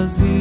nossas.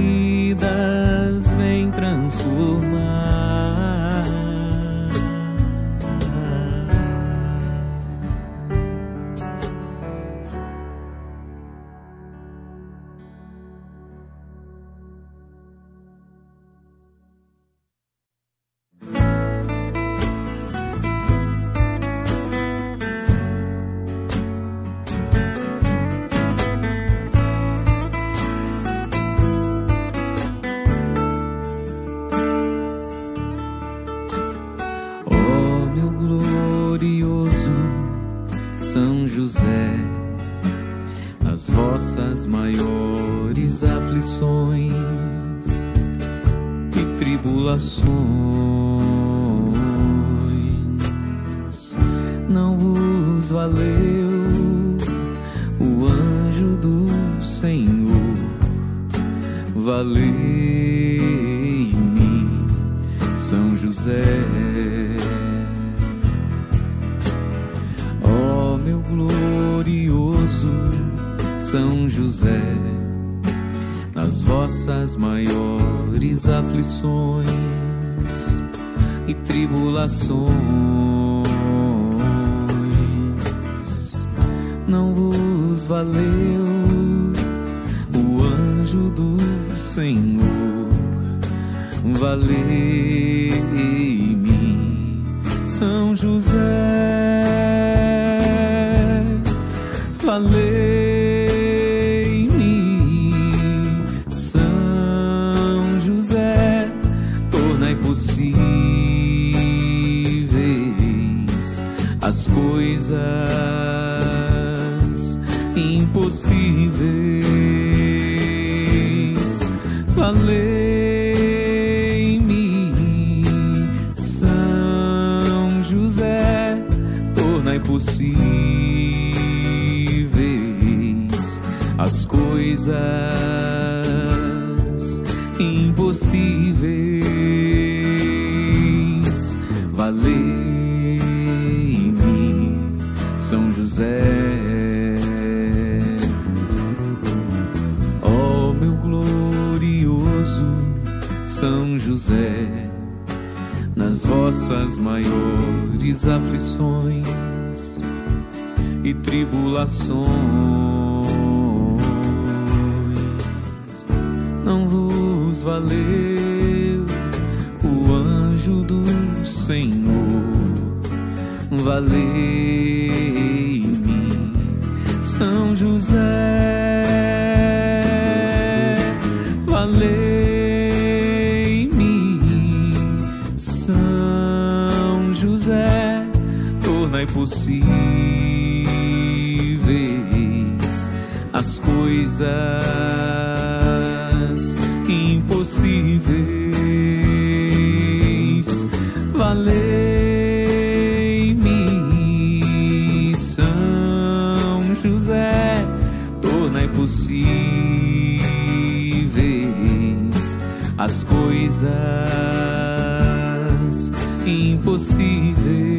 as coisas impossíveis. Valei-me, São José, torna impossíveis as coisas impossíveis.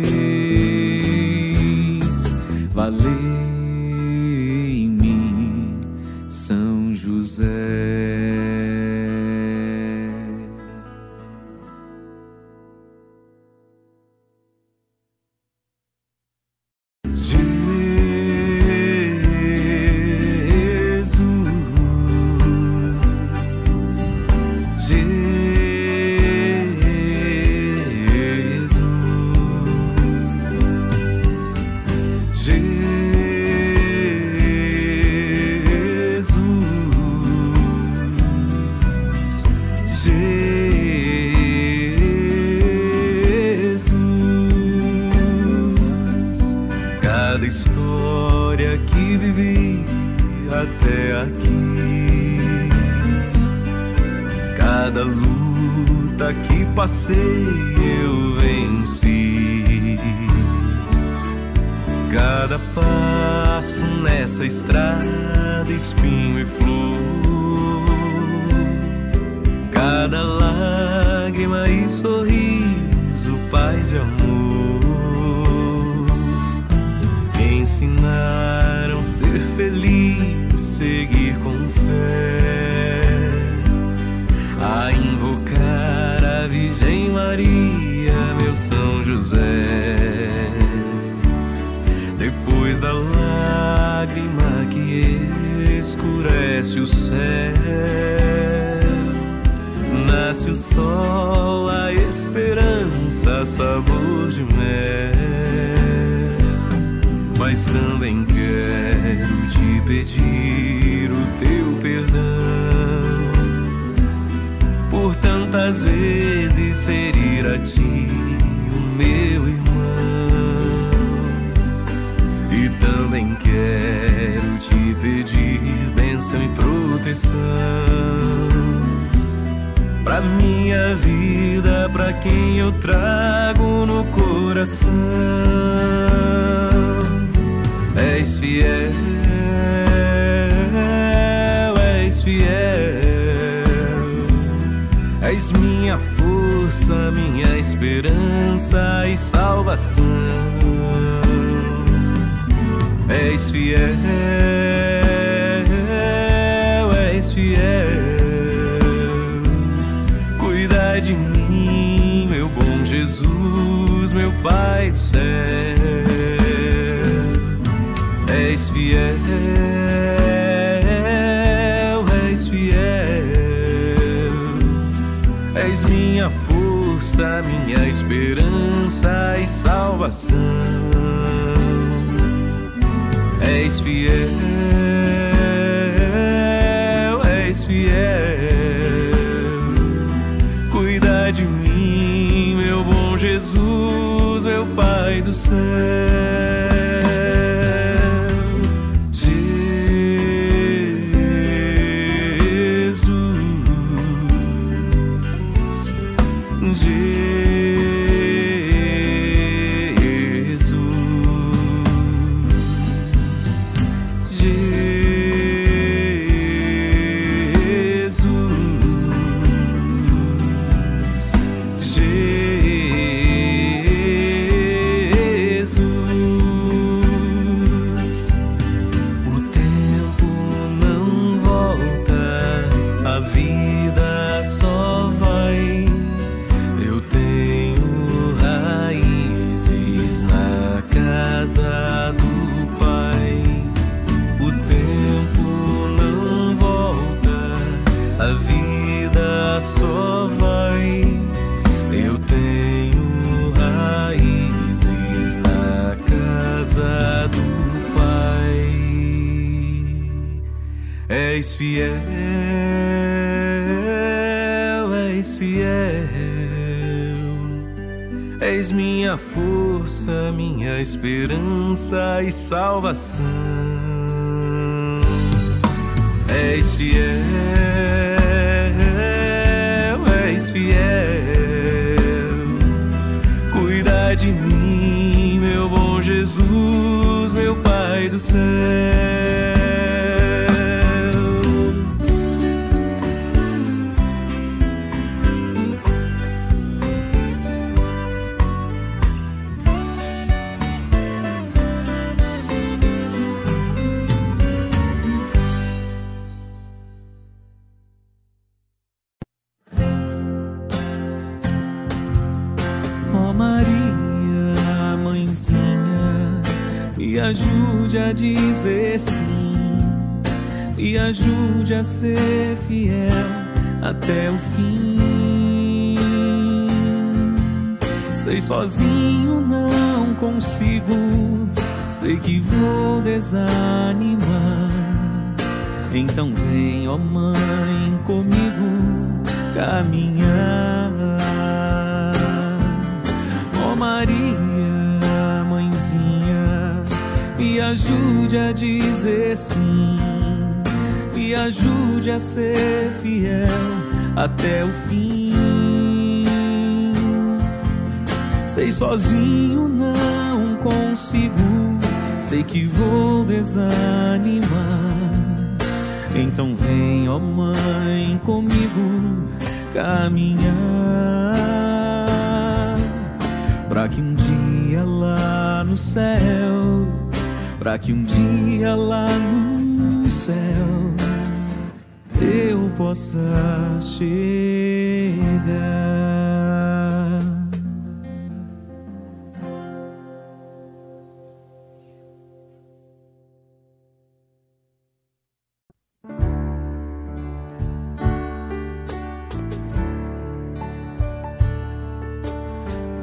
És fiel, És fiel. Cuida de mim, meu bom Jesus, meu Pai do céu. esperança e salvação.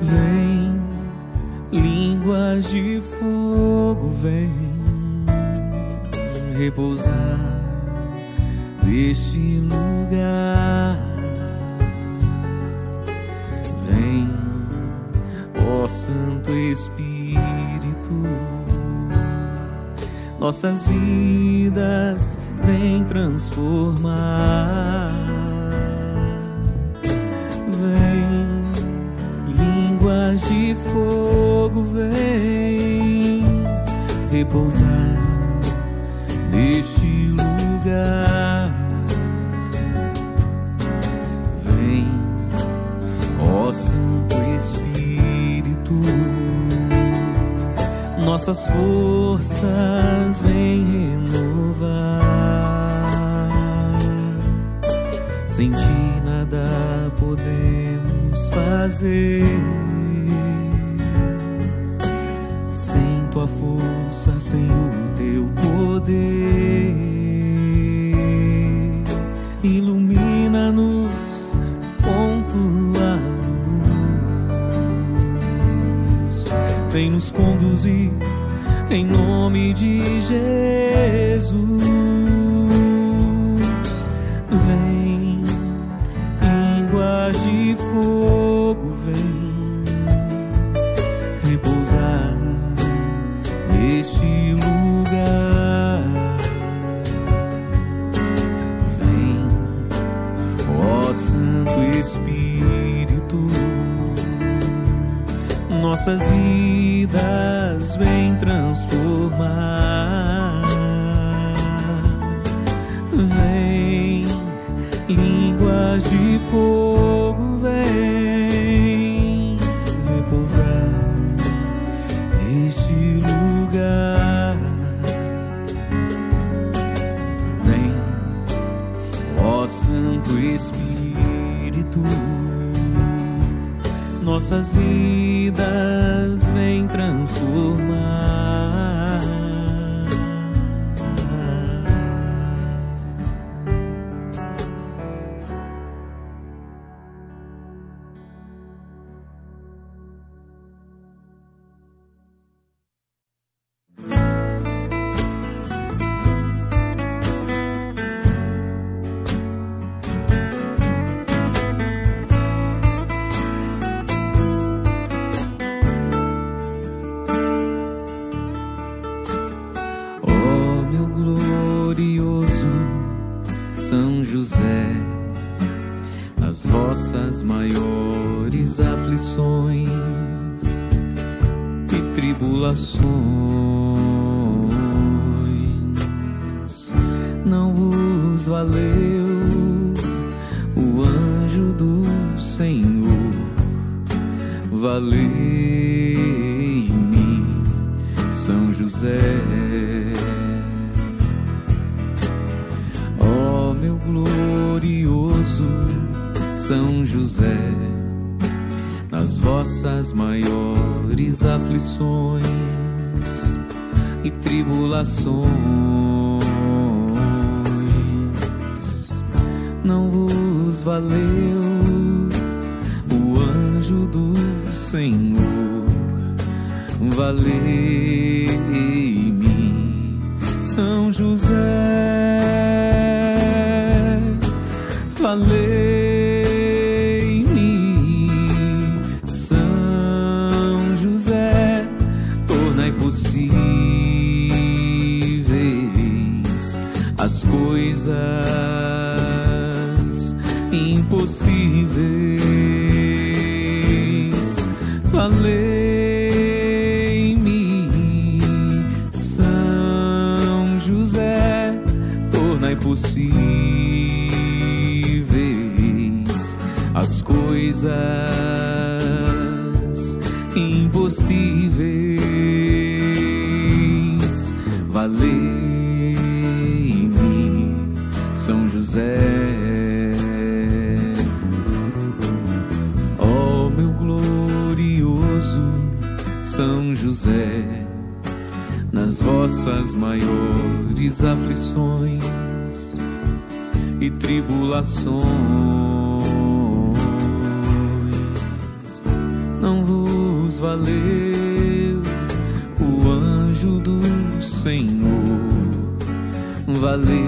Vem, línguas de fogo, vem repousar neste lugar. Vem, ó Santo Espírito, nossas vidas vem transformar. Línguas de fogo, vem repousar neste lugar. Vem, ó Santo Espírito, nossas forças vem renovar. Sem ti nada podemos fazer. Sem o teu poder, ilumina-nos com tua luz. Vem nos conduzir em nome de Jesus. Nossas vidas vem transformar. Vem, línguas de fogo, vem repousar neste lugar. Vem, ó Santo Espírito, nossas vidas José. Ó meu glorioso São José, nas vossas maiores aflições e tribulações, não vos valeu o anjo do Senhor valei-me, São José, valei-me, coisas impossíveis. Valei-me, São José. Ó meu glorioso São José, nas vossas maiores aflições e tribulações, valeu o anjo do Senhor. Valei-me,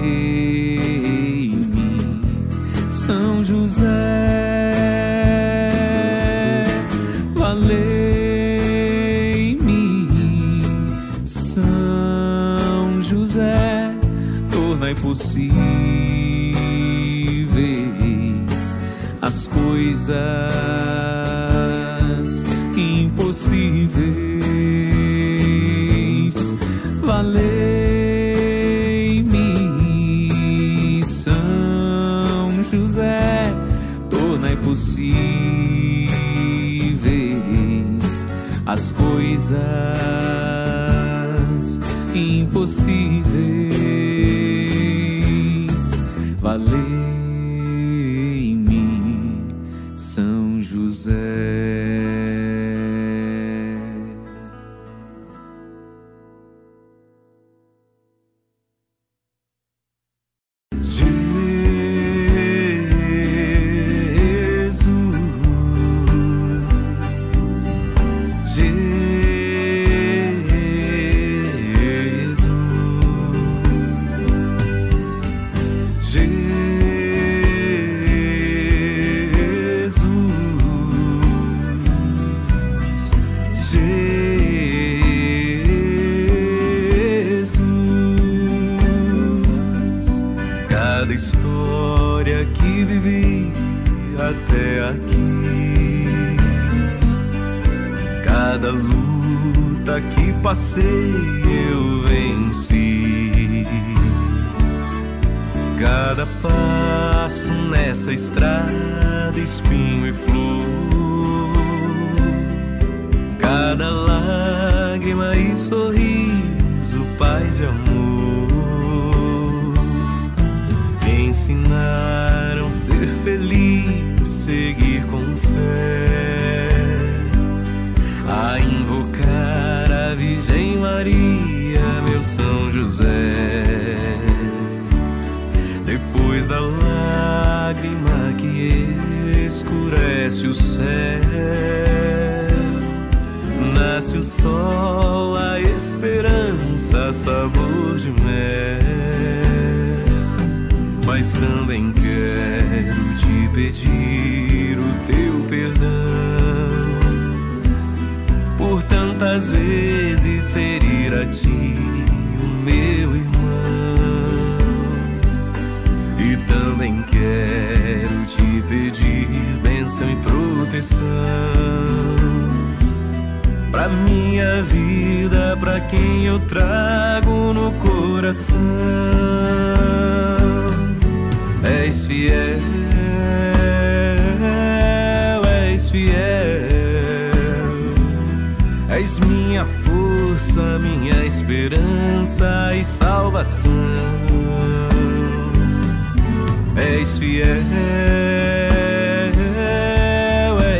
São José. Coisas impossíveis. Cada luta que passei eu venci. Cada passo nessa estrada, espinho e flor. Cada lágrima e sorriso, paz e amor. Me ensinaram a ser feliz, seguir com fé. Maria, meu São José. Depois da lágrima que escurece o céu, nasce o sol, a esperança, sabor de mel. Mas também quero te pedir o teu perdão tantas vezes ferir a ti, o meu irmão. E também quero te pedir bênção e proteção pra minha vida, pra quem eu trago no coração. És fiel És minha força, minha esperança e salvação. És fiel,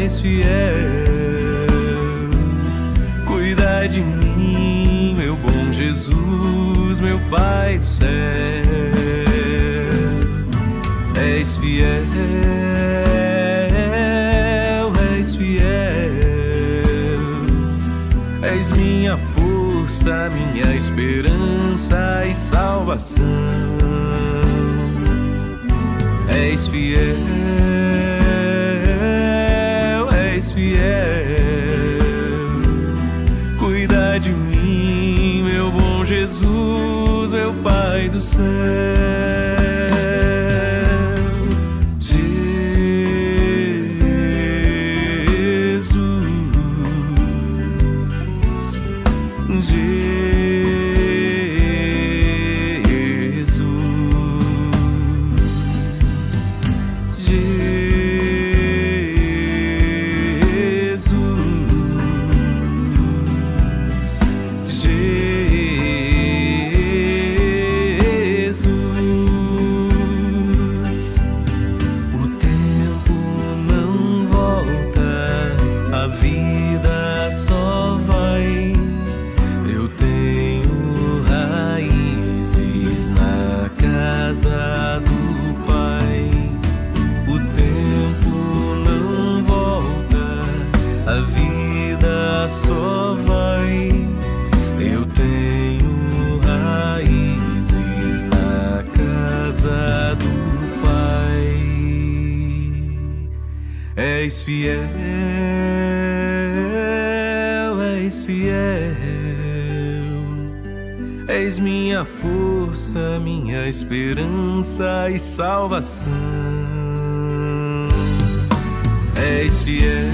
és fiel. Cuida de mim, meu bom Jesus, meu Pai do céu. És fiel. a minha esperança e salvação. És fiel, és fiel. Cuida de mim, meu bom Jesus, meu Pai do céu. Fiel, és fiel. És minha força, minha esperança e salvação. És fiel,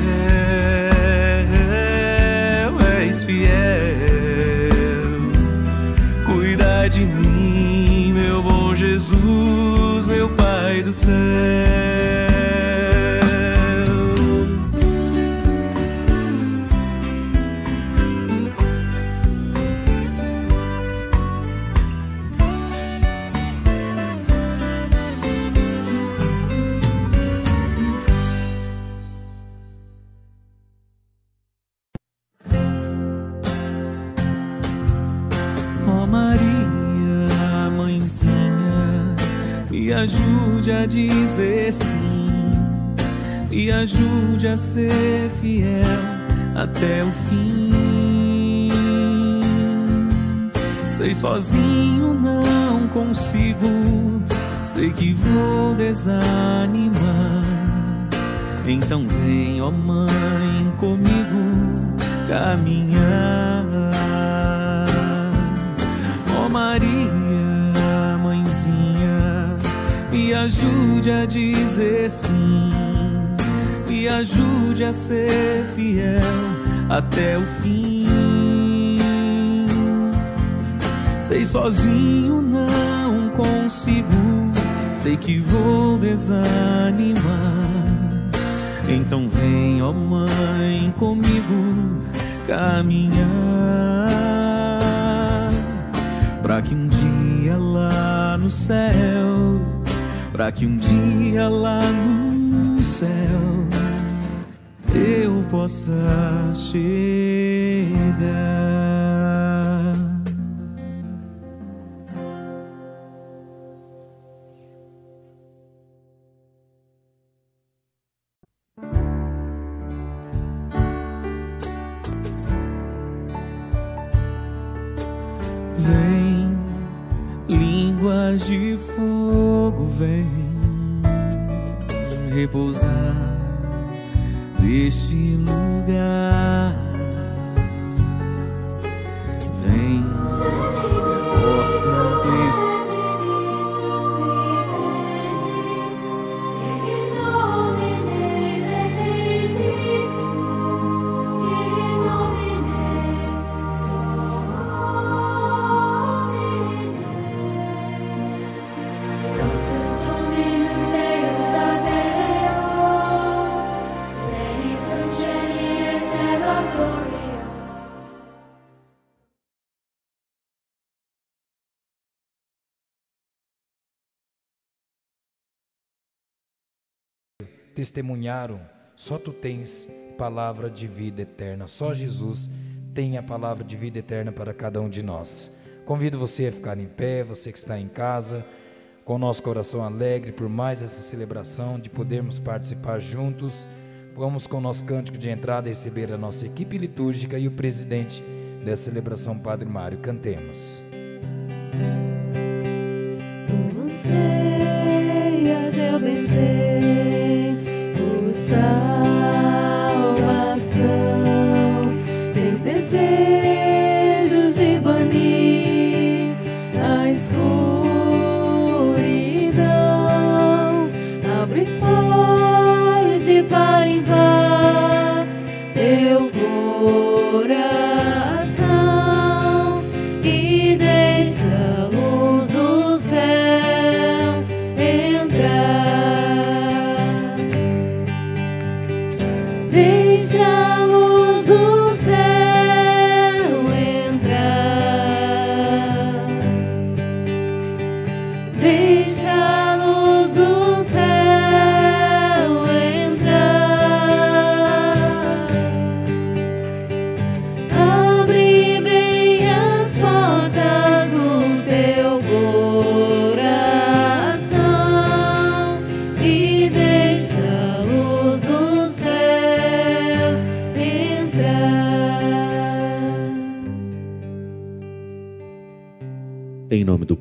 fim. Sei sozinho não consigo, sei que vou desanimar. Então vem, ó mãe, comigo caminhar Pra que um dia lá no céu Pra que um dia lá no possa chegar Vem, testemunharam, só tu tens palavra de vida eterna. Só Jesus tem a palavra de vida eterna para cada um de nós. Convido você a ficar em pé, você que está em casa, com nosso coração alegre por mais essa celebração, de podermos participar juntos. Vamos com o nosso cântico de entrada receber a nossa equipe litúrgica e o presidente dessa celebração, Padre Mário. Cantemos. Tu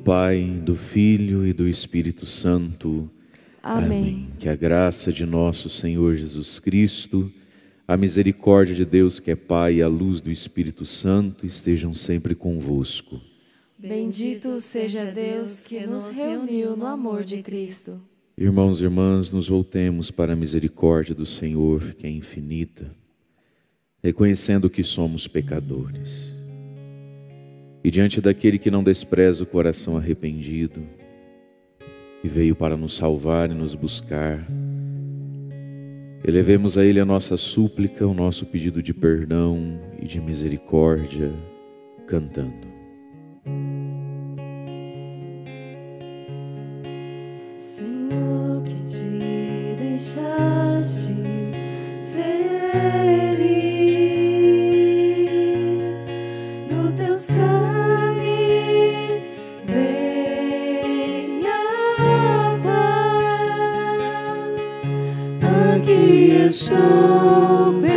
Pai, do Filho e do Espírito Santo. Amém. Que a graça de nosso Senhor Jesus Cristo, a misericórdia de Deus que é Pai e a luz do Espírito Santo estejam sempre convosco. Bendito seja Deus que nos reuniu no amor de Cristo. Irmãos e irmãs, nos voltemos para a misericórdia do Senhor, que é infinita, reconhecendo que somos pecadores. E diante daquele que não despreza o coração arrependido, que veio para nos salvar e nos buscar, elevemos a Ele a nossa súplica, o nosso pedido de perdão e de misericórdia, cantando. Senhor, Aqui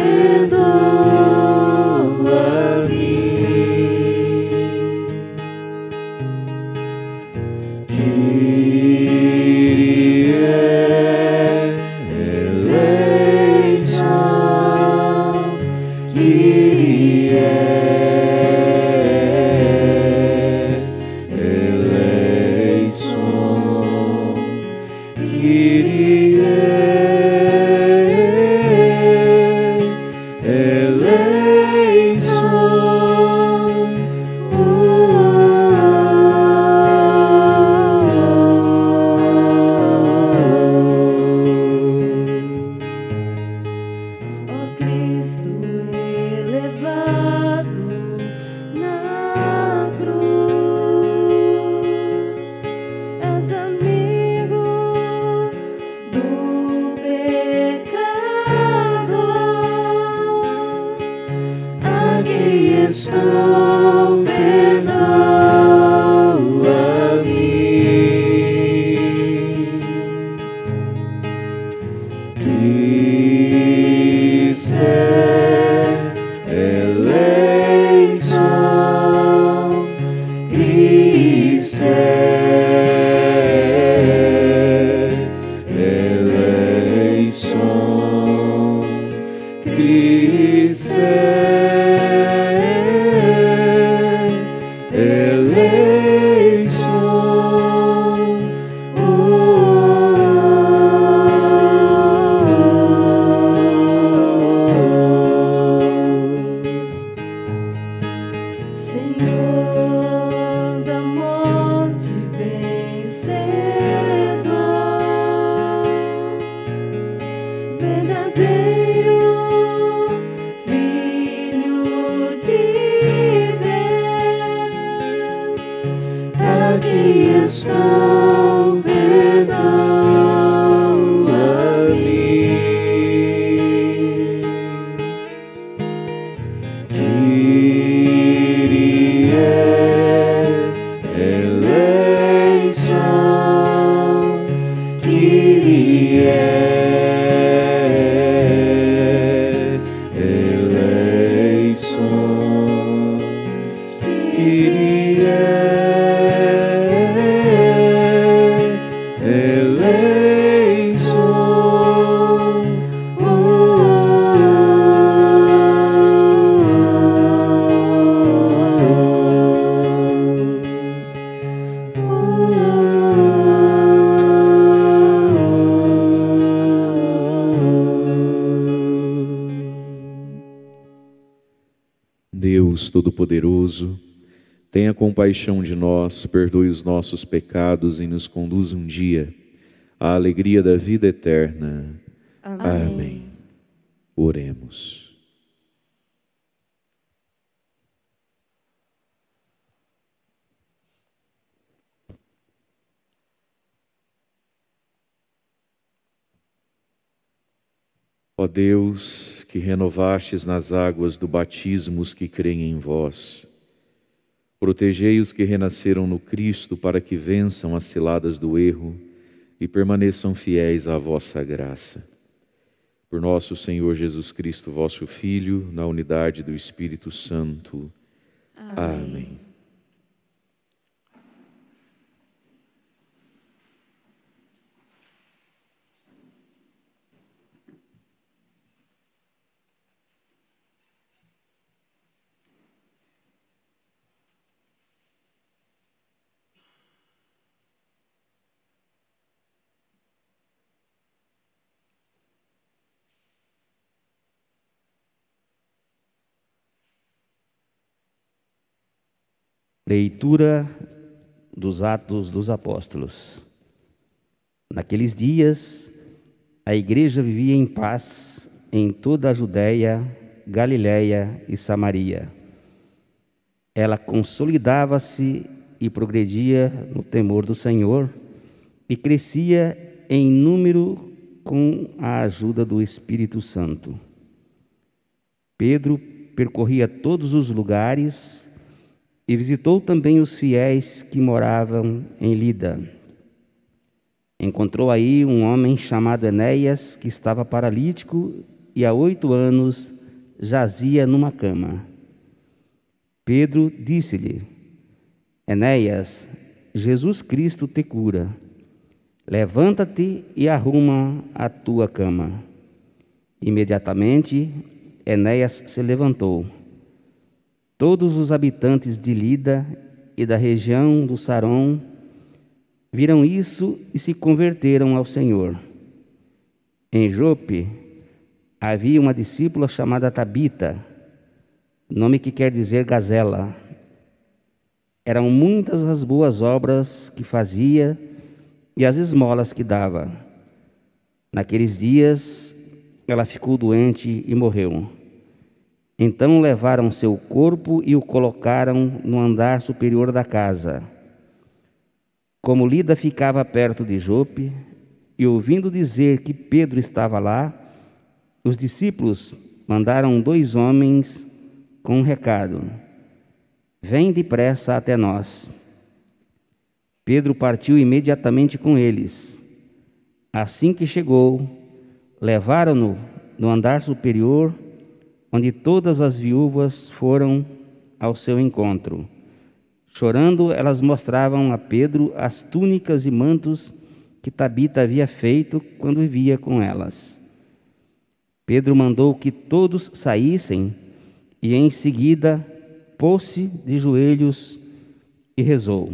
estou, compaixão de nós, perdoe os nossos pecados e nos conduza um dia à alegria da vida eterna. Amém. Oremos. Ó Deus, que renovastes nas águas do batismo os que creem em vós, protegei os que renasceram no Cristo para que vençam as ciladas do erro e permaneçam fiéis à vossa graça. Por nosso Senhor Jesus Cristo, vosso Filho, na unidade do Espírito Santo. Amém. Leitura dos Atos dos Apóstolos. Naqueles dias, a igreja vivia em paz em toda a Judéia, Galiléia e Samaria. Ela consolidava-se e progredia no temor do Senhor e crescia em número com a ajuda do Espírito Santo. Pedro percorria todos os lugares e visitou também os fiéis que moravam em Lida. Encontrou aí um homem chamado Enéas, que estava paralítico e há oito anos jazia numa cama. Pedro disse-lhe: Enéas, Jesus Cristo te cura. Levanta-te e arruma a tua cama. Imediatamente, Enéas se levantou Todos os habitantes de Lida e da região do Saron viram isso e se converteram ao Senhor. Em Jope havia uma discípula chamada Tabita, nome que quer dizer gazela. Eram muitas as boas obras que fazia e as esmolas que dava. Naqueles dias ela ficou doente e morreu. Então levaram seu corpo e o colocaram no andar superior da casa. Como Lida ficava perto de Jope, e ouvindo dizer que Pedro estava lá, os discípulos mandaram dois homens com um recado: Vem depressa até nós. Pedro partiu imediatamente com eles. Assim que chegou, levaram-no no andar superior onde todas as viúvas foram ao seu encontro. Chorando, elas mostravam a Pedro as túnicas e mantos que Tabita havia feito quando vivia com elas. Pedro mandou que todos saíssem e em seguida pôs-se de joelhos e rezou.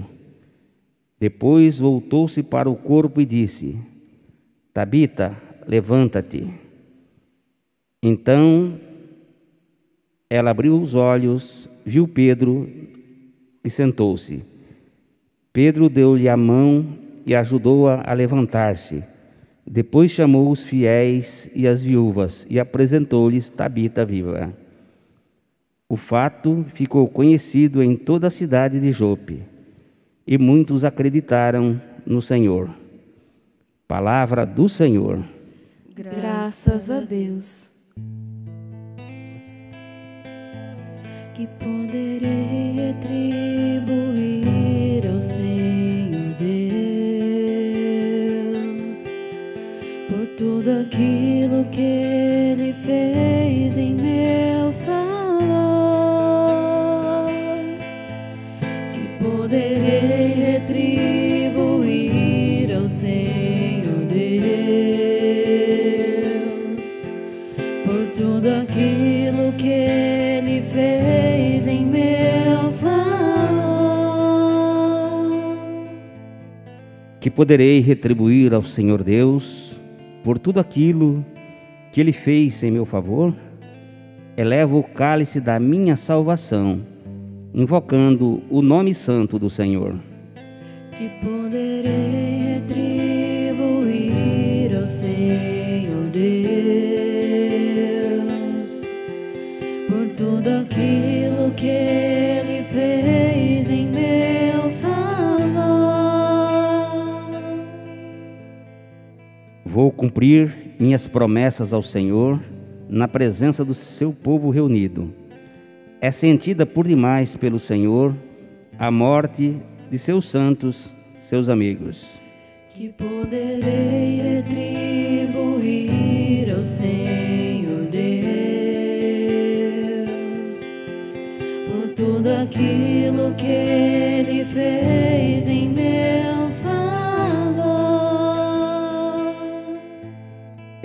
Depois voltou-se para o corpo e disse: Tabita, levanta-te. Então ela abriu os olhos, viu Pedro e sentou-se. Pedro deu-lhe a mão e ajudou-a a, levantar-se. Depois chamou os fiéis e as viúvas e apresentou-lhes Tabita viva. O fato ficou conhecido em toda a cidade de Jope, e muitos acreditaram no Senhor. Palavra do Senhor. Graças a Deus. Que poderei retribuir ao Senhor Deus por tudo aquilo que Ele fez que poderei retribuir ao Senhor Deus por tudo aquilo que Ele fez em meu favor? Elevo o cálice da minha salvação, invocando o nome santo do Senhor. Cumprir minhas promessas ao Senhor na presença do seu povo reunido. É sentida por demais pelo Senhor a morte de seus santos, seus amigos. que poderei retribuir ao Senhor Deus por tudo aquilo que Ele fez em meu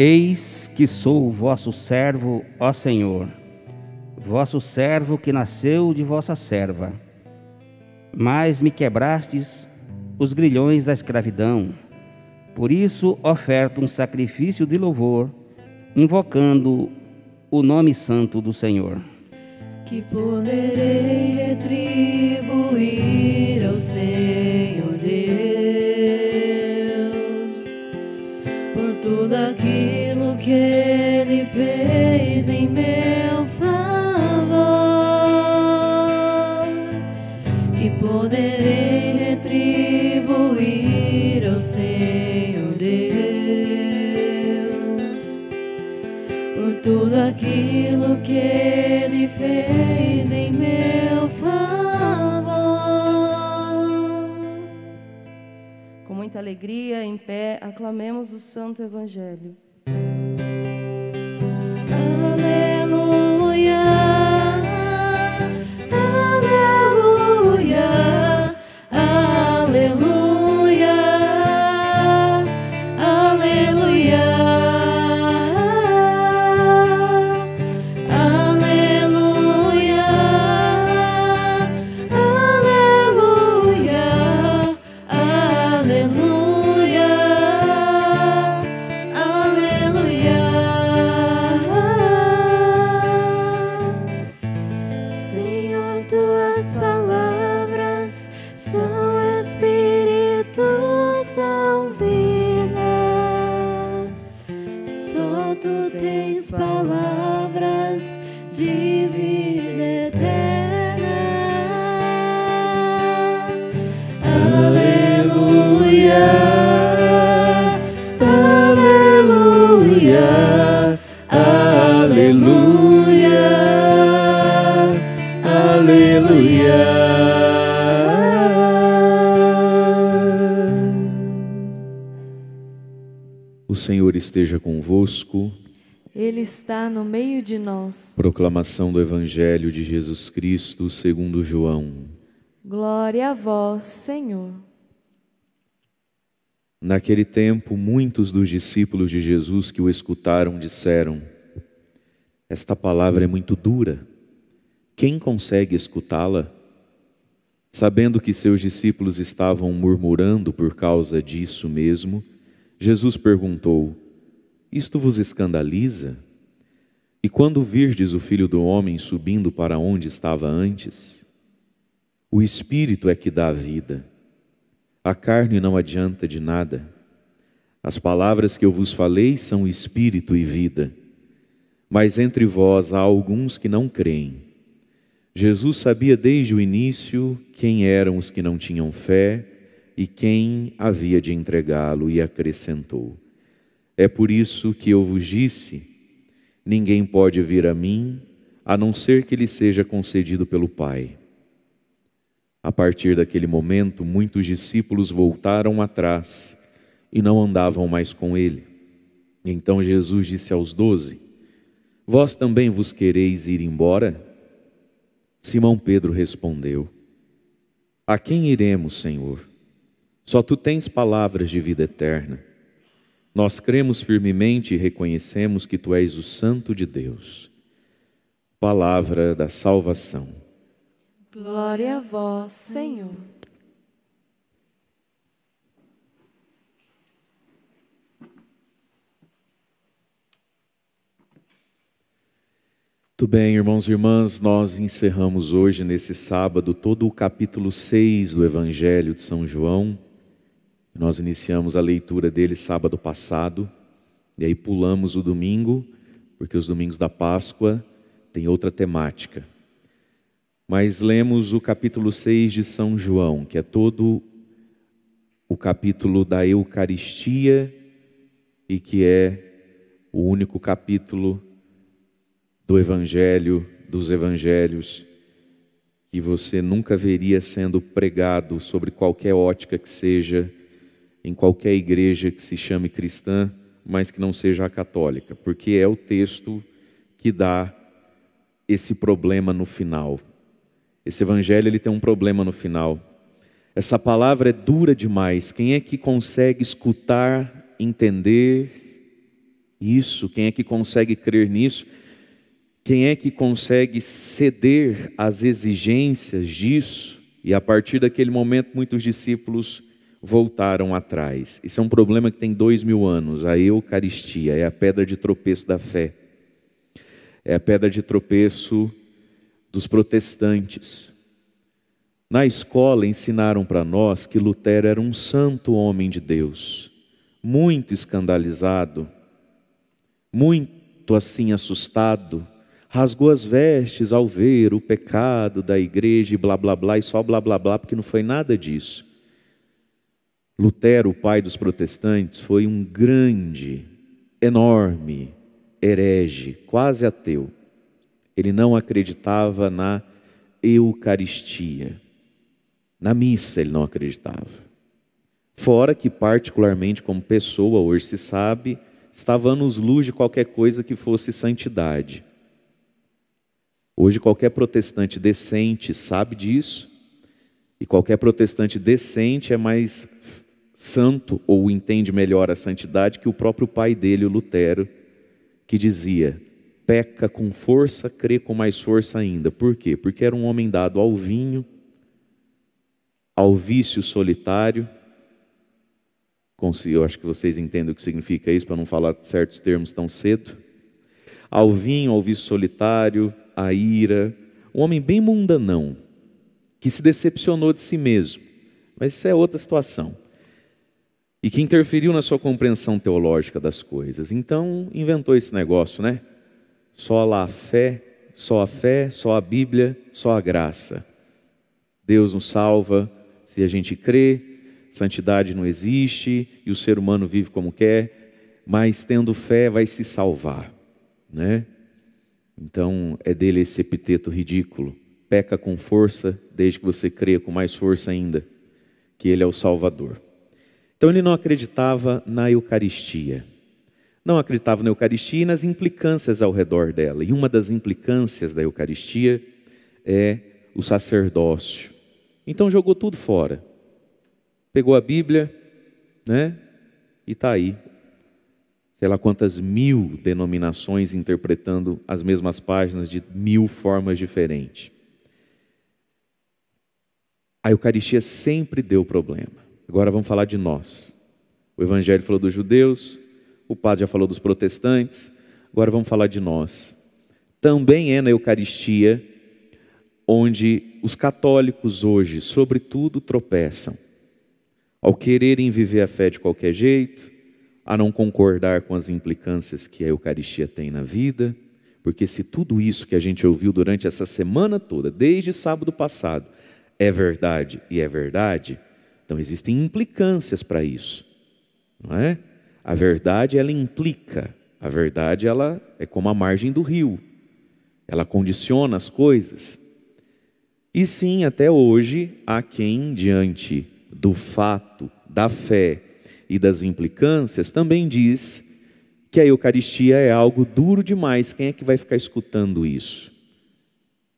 Eis que sou vosso servo, ó Senhor, vosso servo que nasceu de vossa serva. Mas me quebrastes os grilhões da escravidão. Por isso oferto um sacrifício de louvor, invocando o nome santo do Senhor. que poderei retribuir ao Senhor Deus por tudo aquilo tudo aquilo que Ele fez em meu favor. Com muita alegria, em pé, aclamemos o Santo Evangelho. Aleluia, aleluia, Senhor esteja convosco. Ele está no meio de nós. Proclamação do Evangelho de Jesus Cristo segundo João. Glória a vós, Senhor. Naquele tempo, muitos dos discípulos de Jesus que o escutaram disseram: Esta palavra é muito dura. Quem consegue escutá-la? Sabendo que seus discípulos estavam murmurando por causa disso mesmo, Jesus perguntou: Isto vos escandaliza? E quando virdes o filho do homem subindo para onde estava antes? O espírito é que dá a vida. A carne não adianta de nada. As palavras que eu vos falei são espírito e vida. Mas entre vós há alguns que não creem. Jesus sabia desde o início quem eram os que não tinham fé e quem havia de entregá-lo, e acrescentou: É por isso que eu vos disse: ninguém pode vir a mim a não ser que lhe seja concedido pelo Pai. A partir daquele momento, muitos discípulos voltaram atrás e não andavam mais com ele. Então Jesus disse aos doze: Vós também vos quereis ir embora? Simão Pedro respondeu: A quem iremos, Senhor? Só tu tens palavras de vida eterna. Nós cremos firmemente e reconhecemos que tu és o Santo de Deus. Palavra da salvação. Glória a vós, Senhor. Muito bem, irmãos e irmãs, nós encerramos hoje, nesse sábado, todo o capítulo 6 do Evangelho de São João. Nós iniciamos a leitura dele sábado passado, e aí pulamos o domingo, porque os domingos da Páscoa têm outra temática. Mas lemos o capítulo 6 de São João, que é todo o capítulo da Eucaristia e que é o único capítulo do Evangelho, dos Evangelhos, que você nunca veria sendo pregado sobre qualquer ótica que seja, em qualquer igreja que se chame cristã, mas que não seja a católica, porque é o texto que dá esse problema no final. Esse evangelho ele tem um problema no final. Essa palavra é dura demais. Quem é que consegue escutar, entender isso? Quem é que consegue crer nisso? Quem é que consegue ceder às exigências disso? E a partir daquele momento, muitos discípulos voltaram atrás. Isso é um problema que tem dois mil anos. A Eucaristia é a pedra de tropeço da fé. É a pedra de tropeço dos protestantes. Na escola ensinaram para nós que Lutero era um santo homem de Deus, muito escandalizado, muito assim assustado, rasgou as vestes ao ver o pecado da igreja e blá blá blá e só blá blá blá, porque não foi nada disso. Lutero, o pai dos protestantes, foi um grande, enorme herege, quase ateu. Ele não acreditava na Eucaristia. Na missa ele não acreditava. Fora que, particularmente como pessoa, hoje se sabe, estava anos luz de qualquer coisa que fosse santidade. Hoje qualquer protestante decente sabe disso, e qualquer protestante decente é mais santo ou entende melhor a santidade que o próprio pai dele, o Lutero, que dizia: peca com força, crê com mais força ainda. Por quê? Porque era um homem dado ao vinho, ao vício solitário. Eu acho que vocês entendem o que significa isso, para não falar certos termos tão cedo. Ao vinho, ao vício solitário, à ira. Um homem bem mundanão, que se decepcionou de si mesmo. Mas isso é outra situação e que interferiu na sua compreensão teológica das coisas. Então, inventou esse negócio, né? Só lá a fé, só a fé, só a Bíblia, só a graça. Deus nos salva se a gente crê, santidade não existe e o ser humano vive como quer, mas tendo fé vai se salvar, né? Então, é dele esse epiteto ridículo. Peca com força, desde que você crê com mais força ainda, que ele é o Salvador. Então ele não acreditava na Eucaristia. Não acreditava na Eucaristia e nas implicâncias ao redor dela. E uma das implicâncias da Eucaristia é o sacerdócio. Então jogou tudo fora. Pegou a Bíblia, né? E está aí. Sei lá quantas mil denominações interpretando as mesmas páginas de mil formas diferentes. A Eucaristia sempre deu problema. Agora vamos falar de nós. O Evangelho falou dos judeus, o padre já falou dos protestantes, agora vamos falar de nós. Também é na Eucaristia onde os católicos hoje, sobretudo, tropeçam. Ao quererem viver a fé de qualquer jeito, a não concordar com as implicâncias que a Eucaristia tem na vida, porque se tudo isso que a gente ouviu durante essa semana toda, desde sábado passado, é verdade e é verdade, então existem implicâncias para isso, não é? A verdade ela implica, a verdade ela é como a margem do rio, ela condiciona as coisas. E sim, até hoje há quem diante do fato da fé e das implicâncias também diz que a Eucaristia é algo duro demais. Quem é que vai ficar escutando isso?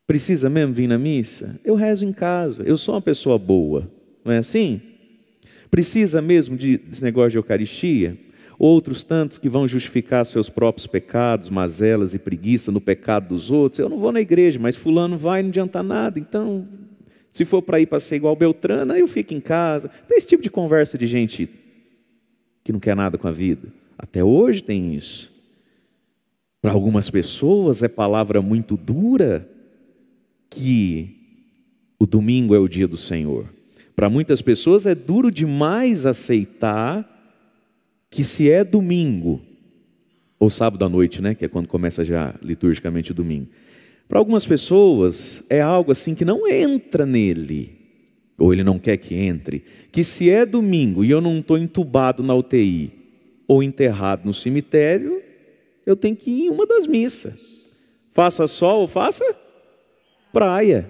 Precisa mesmo vir na missa? Eu rezo em casa, eu sou uma pessoa boa. Não é assim? Precisa mesmo de, desse negócio de Eucaristia? Outros tantos que vão justificar seus próprios pecados, mazelas e preguiça no pecado dos outros. Eu não vou na igreja, mas fulano vai, não adianta nada. Então, se for para ir para ser igual Beltrana, eu fico em casa. Tem esse tipo de conversa de gente que não quer nada com a vida. Até hoje tem isso. Para algumas pessoas é palavra muito dura que o domingo é o dia do Senhor. Para muitas pessoas é duro demais aceitar que se é domingo, ou sábado à noite, né, que é quando começa já liturgicamente o domingo. Para algumas pessoas é algo assim que não entra nele, ou ele não quer que entre, que se é domingo e eu não estou entubado na UTI ou enterrado no cemitério, eu tenho que ir em uma das missas. Faça sol ou faça praia.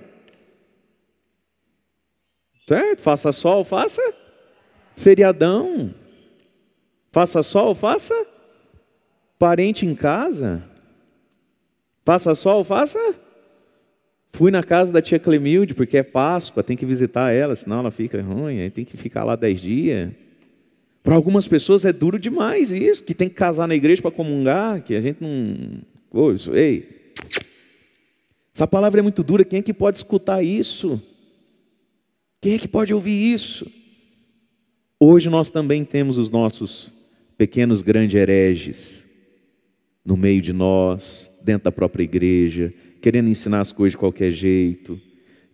Certo? Faça sol, faça feriadão. Faça sol, faça parente em casa. Faça sol, faça. Fui na casa da tia Clemilde, porque é Páscoa, tem que visitar ela, senão ela fica ruim, aí tem que ficar lá dez dias. Para algumas pessoas é duro demais isso, que tem que casar na igreja para comungar, que a gente não. Oh, isso, ei. Essa palavra é muito dura, quem é que pode escutar isso? Quem é que pode ouvir isso? Hoje nós também temos os nossos pequenos grandes hereges no meio de nós, dentro da própria igreja, querendo ensinar as coisas de qualquer jeito,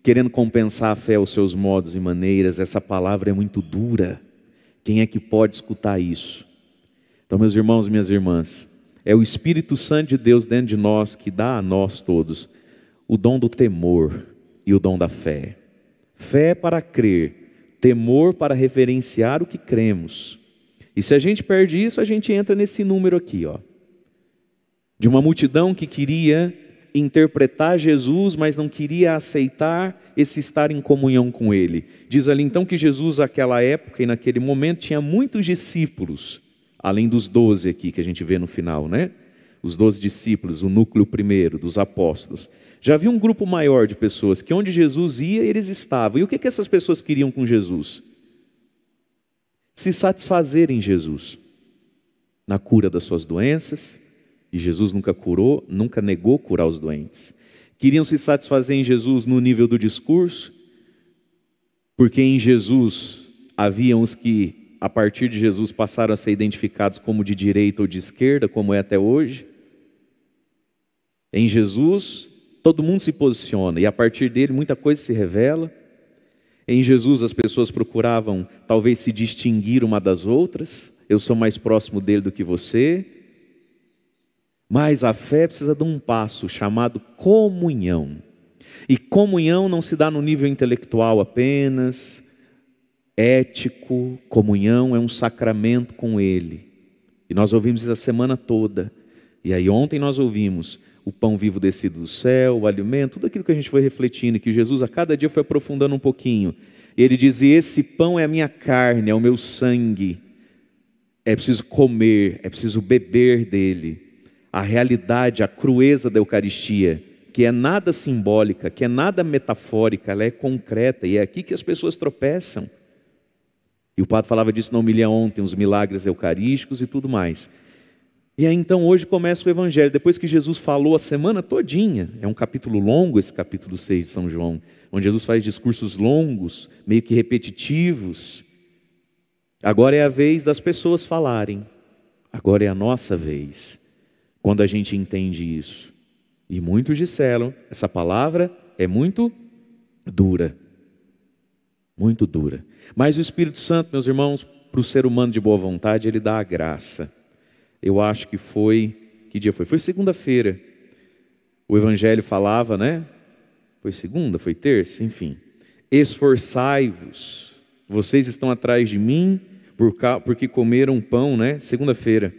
querendo compensar a fé aos seus modos e maneiras. Essa palavra é muito dura. Quem é que pode escutar isso? Então, meus irmãos e minhas irmãs, é o Espírito Santo de Deus dentro de nós que dá a nós todos o dom do temor e o dom da fé. Fé para crer, temor para referenciar o que cremos. E se a gente perde isso, a gente entra nesse número aqui, ó. De uma multidão que queria interpretar Jesus, mas não queria aceitar esse estar em comunhão com Ele. Diz ali então que Jesus, naquela época e naquele momento, tinha muitos discípulos, além dos doze aqui que a gente vê no final, né? Os doze discípulos, o núcleo primeiro dos apóstolos. Já havia um grupo maior de pessoas que onde Jesus ia, eles estavam. E o que, que essas pessoas queriam com Jesus? Se satisfazer em Jesus, na cura das suas doenças, e Jesus nunca curou, nunca negou curar os doentes. Queriam se satisfazer em Jesus no nível do discurso, porque em Jesus haviam os que, a partir de Jesus, passaram a ser identificados como de direita ou de esquerda, como é até hoje. Em Jesus, todo mundo se posiciona e a partir dele muita coisa se revela. Em Jesus, as pessoas procuravam talvez se distinguir uma das outras. Eu sou mais próximo dele do que você. Mas a fé precisa de um passo chamado comunhão. E comunhão não se dá no nível intelectual apenas, ético, comunhão é um sacramento com Ele. E nós ouvimos isso a semana toda. E aí ontem nós ouvimos o pão vivo descido do céu, o alimento, tudo aquilo que a gente foi refletindo, e que Jesus a cada dia foi aprofundando um pouquinho. Ele dizia: Esse pão é a minha carne, é o meu sangue. É preciso comer, é preciso beber dele a realidade, a crueza da Eucaristia, que é nada simbólica, que é nada metafórica, ela é concreta, e é aqui que as pessoas tropeçam. E o padre falava disso na homilia ontem, os milagres eucarísticos e tudo mais. E aí então hoje começa o Evangelho, depois que Jesus falou a semana todinha, é um capítulo longo esse capítulo 6 de São João, onde Jesus faz discursos longos, meio que repetitivos. Agora é a vez das pessoas falarem, agora é a nossa vez quando a gente entende isso. E muitos disseram: essa palavra é muito dura. Muito dura. Mas o Espírito Santo, meus irmãos, para o ser humano de boa vontade, ele dá a graça. Eu acho que foi. Que dia foi? Foi segunda-feira. O Evangelho falava, né? Foi segunda, foi terça, enfim. Esforçai-vos, vocês estão atrás de mim porque comeram pão, né? Segunda-feira.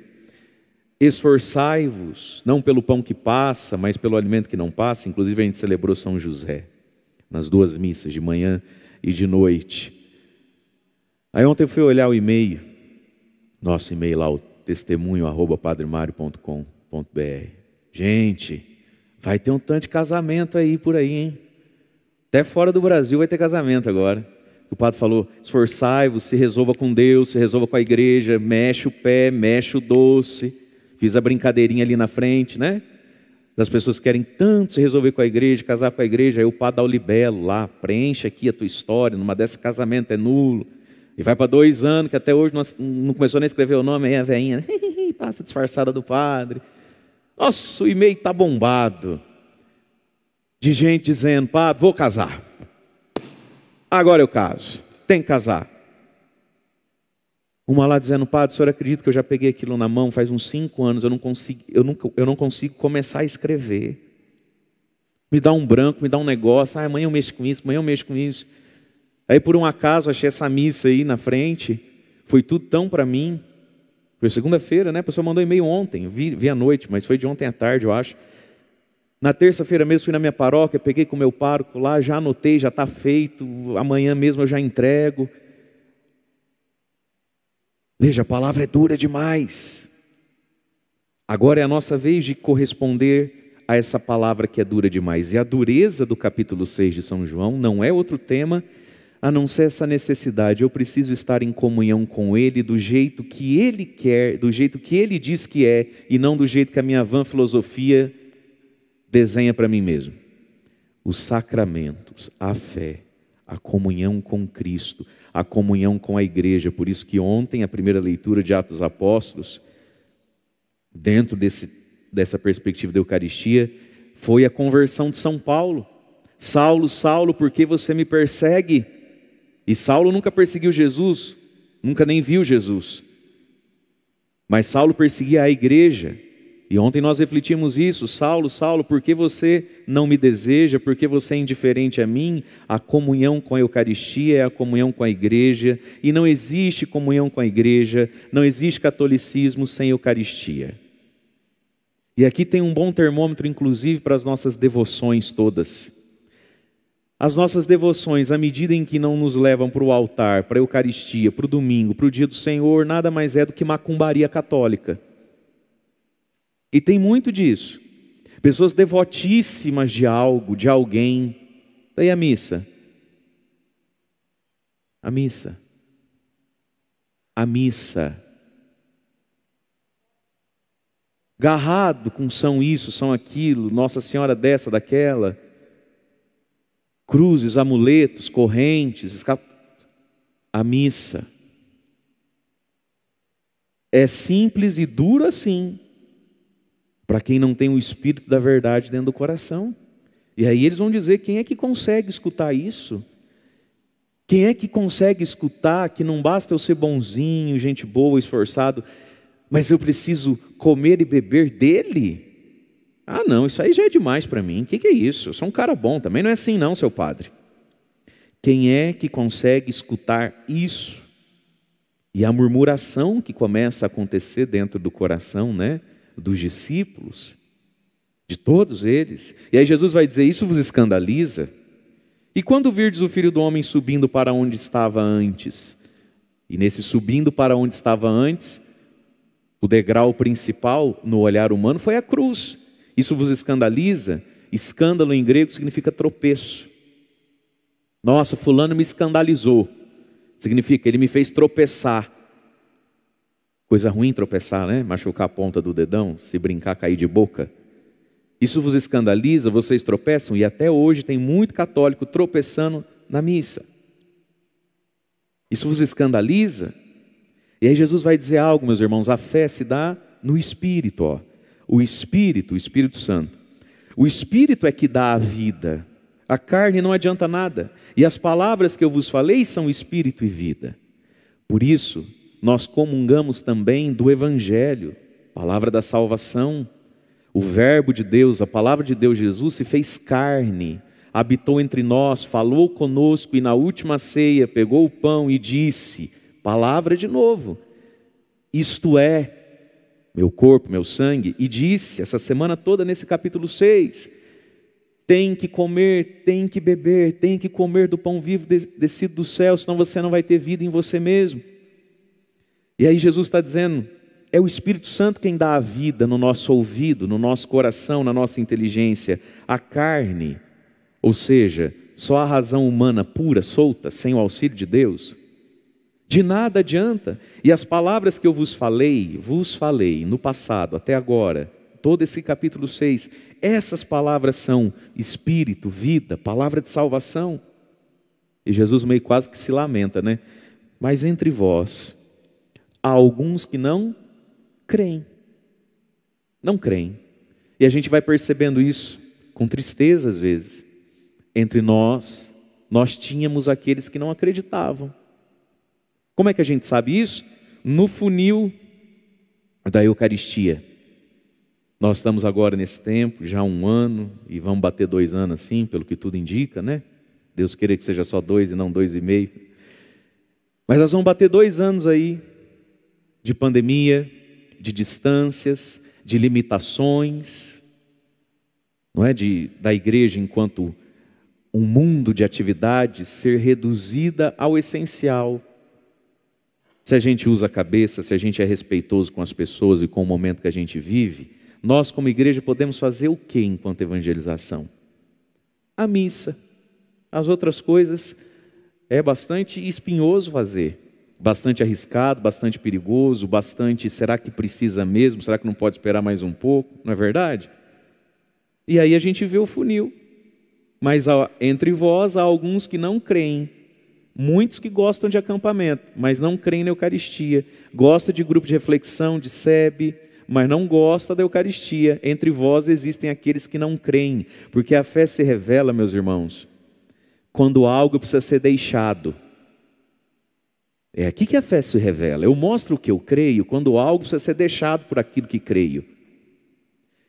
Esforçai-vos, não pelo pão que passa, mas pelo alimento que não passa. Inclusive, a gente celebrou São José, nas duas missas, de manhã e de noite. Aí ontem eu fui olhar o e-mail, nosso e-mail lá, o testemunho arroba padremario.com.br. Gente, vai ter um tanto de casamento aí por aí, hein? Até fora do Brasil vai ter casamento agora. O padre falou: esforçai-vos, se resolva com Deus, se resolva com a igreja, mexe o pé, mexe o doce. Fiz a brincadeirinha ali na frente, né? Das pessoas que querem tanto se resolver com a igreja, casar com a igreja, aí o padre dá o libelo lá, preenche aqui a tua história, numa dessa casamento é nulo. E vai para dois anos, que até hoje não, começou nem a escrever o nome, aí a veinha, né? passa disfarçada do padre. Nossa, o e-mail está bombado. De gente dizendo, padre, vou casar. Agora eu caso. Tem que casar. Uma lá dizendo, padre, o senhor acredita que eu já peguei aquilo na mão faz uns cinco anos, eu não consigo, eu eu não consigo começar a escrever. Me dá um branco, me dá um negócio, ah, amanhã eu mexo com isso, amanhã eu mexo com isso. Aí por um acaso achei essa missa aí na frente, foi tudo tão para mim. Foi segunda-feira, né? A pessoa mandou e-mail ontem, vi, vi à noite, mas foi de ontem à tarde, eu acho. Na terça-feira mesmo fui na minha paróquia, peguei com o meu pároco lá, já anotei, já está feito, amanhã mesmo eu já entrego. Veja, a palavra é dura demais. Agora é a nossa vez de corresponder a essa palavra que é dura demais. E a dureza do capítulo 6 de São João não é outro tema a não ser essa necessidade. Eu preciso estar em comunhão com Ele do jeito que Ele quer, do jeito que Ele diz que é, e não do jeito que a minha vã filosofia desenha para mim mesmo. Os sacramentos, a fé, a comunhão com Cristo, a comunhão com a igreja. Por isso que ontem a primeira leitura de Atos Apóstolos, dentro desse, dessa perspectiva da Eucaristia, foi a conversão de São Paulo. Saulo, Saulo, por que você me persegue? E Saulo nunca perseguiu Jesus, nunca nem viu Jesus. Mas Saulo perseguia a igreja. E ontem nós refletimos isso. Saulo, Saulo, por que você não me deseja? Por que você é indiferente a mim? A comunhão com a Eucaristia é a comunhão com a igreja. E não existe comunhão com a igreja, não existe catolicismo sem Eucaristia. E aqui tem um bom termômetro, inclusive, para as nossas devoções todas. As nossas devoções, à medida em que não nos levam para o altar, para a Eucaristia, para o domingo, para o dia do Senhor, nada mais é do que macumbaria católica. E tem muito disso. Pessoas devotíssimas de algo, de alguém. Daí a missa. A missa. A missa. Garrado com são isso, são aquilo, Nossa Senhora dessa, daquela cruzes, amuletos, correntes, a missa. É simples e duro assim, para quem não tem o espírito da verdade dentro do coração. E aí eles vão dizer: quem é que consegue escutar isso? Quem é que consegue escutar que não basta eu ser bonzinho, gente boa, esforçado, mas eu preciso comer e beber dele? Ah, não, isso aí já é demais para mim. O que, que é isso? Eu sou um cara bom, também não é assim, não, seu padre. Quem é que consegue escutar isso? E a murmuração que começa a acontecer dentro do coração, né, dos discípulos, de todos eles. E aí Jesus vai dizer: Isso vos escandaliza? E quando virdes o filho do homem subindo para onde estava antes? E nesse subindo para onde estava antes, o degrau principal no olhar humano foi a cruz. Isso vos escandaliza? Escândalo em grego significa tropeço. Nossa, Fulano me escandalizou. Significa, ele me fez tropeçar. Coisa ruim tropeçar, né? Machucar a ponta do dedão, se brincar, cair de boca. Isso vos escandaliza, vocês tropeçam, e até hoje tem muito católico tropeçando na missa. Isso vos escandaliza? E aí Jesus vai dizer algo, meus irmãos, a fé se dá no Espírito, ó o Espírito, o Espírito Santo. O Espírito é que dá a vida. A carne não adianta nada. E as palavras que eu vos falei são Espírito e vida. Por isso, nós comungamos também do Evangelho, palavra da salvação. O Verbo de Deus, a palavra de Deus, Jesus, se fez carne, habitou entre nós, falou conosco e na última ceia pegou o pão e disse: Palavra de novo. Isto é meu corpo, meu sangue, e disse essa semana toda nesse capítulo 6: tem que comer, tem que beber, tem que comer do pão vivo descido do céu, senão você não vai ter vida em você mesmo. E aí Jesus está dizendo: é o Espírito Santo quem dá a vida no nosso ouvido, no nosso coração, na nossa inteligência. A carne, ou seja, só a razão humana pura, solta, sem o auxílio de Deus, de nada adianta. E as palavras que eu vos falei, vos falei no passado, até agora, todo esse capítulo 6, essas palavras são espírito, vida, palavra de salvação. E Jesus meio quase que se lamenta, né? Mas entre vós há alguns que não creem. Não creem. E a gente vai percebendo isso com tristeza às vezes. Entre nós, nós tínhamos aqueles que não acreditavam. Como é que a gente sabe isso? No funil da Eucaristia. Nós estamos agora nesse tempo, já um ano, e vamos bater dois anos assim, pelo que tudo indica, né? Deus queira que seja só dois e não dois e meio. Mas nós vamos bater dois anos aí de pandemia, de distâncias, de limitações, não é? De, da igreja enquanto um mundo de atividades ser reduzida ao essencial se a gente usa a cabeça, se a gente é respeitoso com as pessoas e com o momento que a gente vive, nós, como igreja, podemos fazer o que enquanto evangelização? A missa. As outras coisas é bastante espinhoso fazer, bastante arriscado, bastante perigoso, bastante. Será que precisa mesmo? Será que não pode esperar mais um pouco? Não é verdade? E aí a gente vê o funil. Mas entre vós há alguns que não creem. Muitos que gostam de acampamento, mas não creem na Eucaristia, gosta de grupo de reflexão, de SEB, mas não gosta da Eucaristia. Entre vós existem aqueles que não creem, porque a fé se revela, meus irmãos, quando algo precisa ser deixado. É aqui que a fé se revela. Eu mostro o que eu creio quando algo precisa ser deixado por aquilo que creio.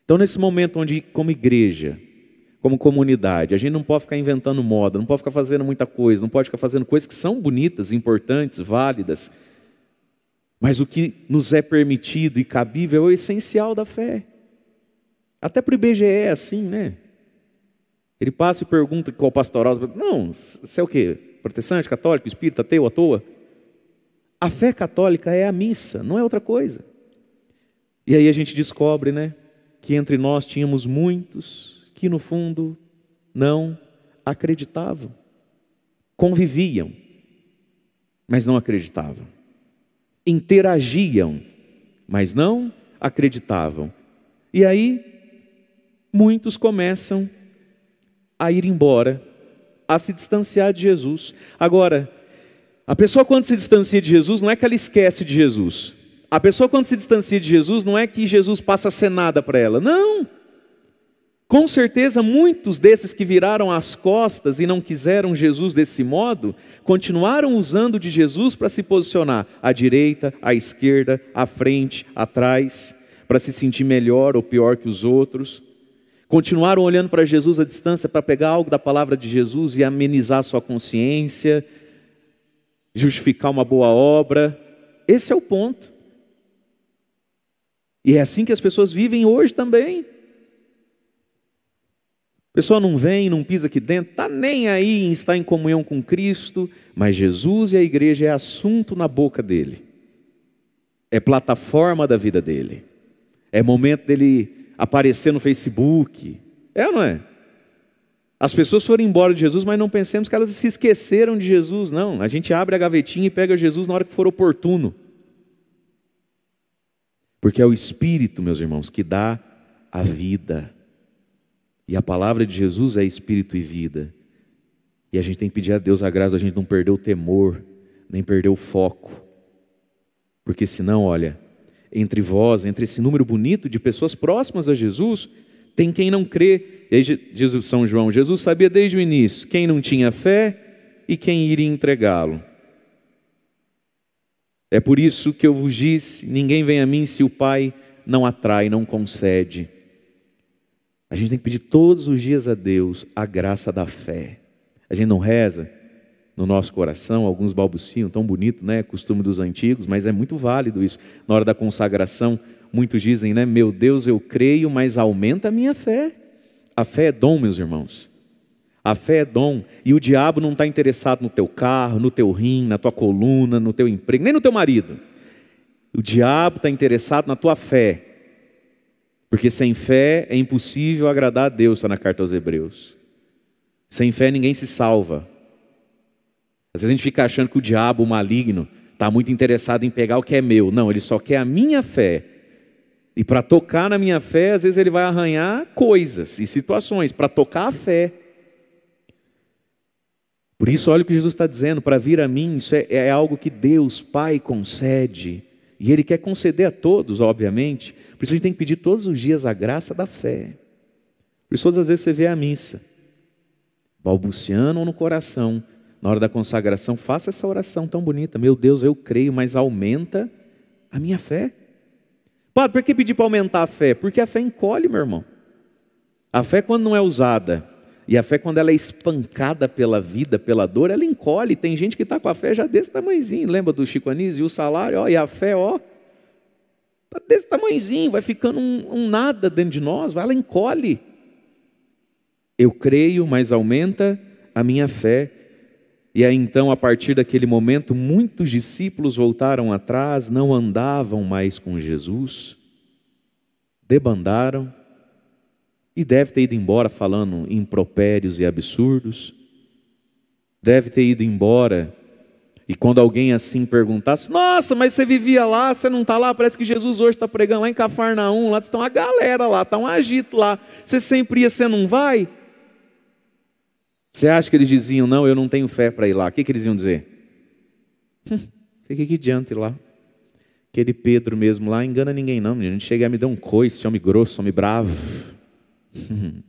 Então, nesse momento onde, como igreja, como comunidade, a gente não pode ficar inventando moda, não pode ficar fazendo muita coisa, não pode ficar fazendo coisas que são bonitas, importantes, válidas, mas o que nos é permitido e cabível é o essencial da fé. Até para o IBGE é assim, né? Ele passa e pergunta qual pastoral. Não, você é o quê? Protestante, católico, espírita, ateu, à toa? A fé católica é a missa, não é outra coisa. E aí a gente descobre, né, que entre nós tínhamos muitos que no fundo não acreditavam. Conviviam, mas não acreditavam interagiam, mas não acreditavam. E aí, muitos começam a ir embora, a se distanciar de Jesus. Agora, a pessoa quando se distancia de Jesus, não é que ela esquece de Jesus. A pessoa quando se distancia de Jesus, não é que Jesus passa a ser nada para ela. Não. Com certeza, muitos desses que viraram as costas e não quiseram Jesus desse modo, continuaram usando de Jesus para se posicionar à direita, à esquerda, à frente, atrás, para se sentir melhor ou pior que os outros. Continuaram olhando para Jesus à distância para pegar algo da palavra de Jesus e amenizar sua consciência, justificar uma boa obra. Esse é o ponto. E é assim que as pessoas vivem hoje também. Pessoa não vem, não pisa aqui dentro, está nem aí em estar em comunhão com Cristo, mas Jesus e a igreja é assunto na boca dele, é plataforma da vida dele, é momento dele aparecer no Facebook, é ou não é? As pessoas foram embora de Jesus, mas não pensemos que elas se esqueceram de Jesus, não. A gente abre a gavetinha e pega Jesus na hora que for oportuno. Porque é o Espírito, meus irmãos, que dá a vida. E a palavra de Jesus é espírito e vida. E a gente tem que pedir a Deus a graça, a gente não perder o temor, nem perder o foco. Porque senão, olha, entre vós, entre esse número bonito de pessoas próximas a Jesus, tem quem não crê. Jesus, São João, Jesus sabia desde o início quem não tinha fé e quem iria entregá-lo. É por isso que eu vos disse: ninguém vem a mim se o Pai não atrai, não concede. A gente tem que pedir todos os dias a Deus a graça da fé. A gente não reza no nosso coração, alguns balbuciam, tão bonito, né? Costume dos antigos, mas é muito válido isso. Na hora da consagração, muitos dizem, né? Meu Deus, eu creio, mas aumenta a minha fé. A fé é dom, meus irmãos. A fé é dom. E o diabo não está interessado no teu carro, no teu rim, na tua coluna, no teu emprego, nem no teu marido. O diabo está interessado na tua fé. Porque sem fé é impossível agradar a Deus, está na carta aos Hebreus. Sem fé ninguém se salva. Às vezes a gente fica achando que o diabo, o maligno, está muito interessado em pegar o que é meu. Não, ele só quer a minha fé. E para tocar na minha fé, às vezes ele vai arranhar coisas e situações, para tocar a fé. Por isso, olha o que Jesus está dizendo: para vir a mim, isso é, é algo que Deus, Pai, concede. E Ele quer conceder a todos, obviamente. Por isso a gente tem que pedir todos os dias a graça da fé. Por isso todas as vezes você vê a missa, balbuciando no coração, na hora da consagração, faça essa oração tão bonita. Meu Deus, eu creio, mas aumenta a minha fé. Padre, por que pedir para aumentar a fé? Porque a fé encolhe, meu irmão. A fé, quando não é usada, e a fé, quando ela é espancada pela vida, pela dor, ela encolhe. Tem gente que está com a fé já desse tamanhozinho. Lembra do Chico Anísio? E o salário, ó, e a fé, ó, Está desse tamanhozinho, vai ficando um, um nada dentro de nós, vai, ela encolhe. Eu creio, mas aumenta a minha fé. E aí então, a partir daquele momento, muitos discípulos voltaram atrás, não andavam mais com Jesus, debandaram, e deve ter ido embora falando impropérios e absurdos, deve ter ido embora e quando alguém assim perguntasse, nossa, mas você vivia lá, você não está lá, parece que Jesus hoje está pregando lá em Cafarnaum, lá está uma galera lá, está um agito lá, você sempre ia, você não vai? Você acha que eles diziam, não, eu não tenho fé para ir lá, o que, que eles iam dizer? Hum, que, que adianta ir lá? Aquele Pedro mesmo lá, engana ninguém não, menino. A gente chega e me dá um coice, homem grosso, homem bravo.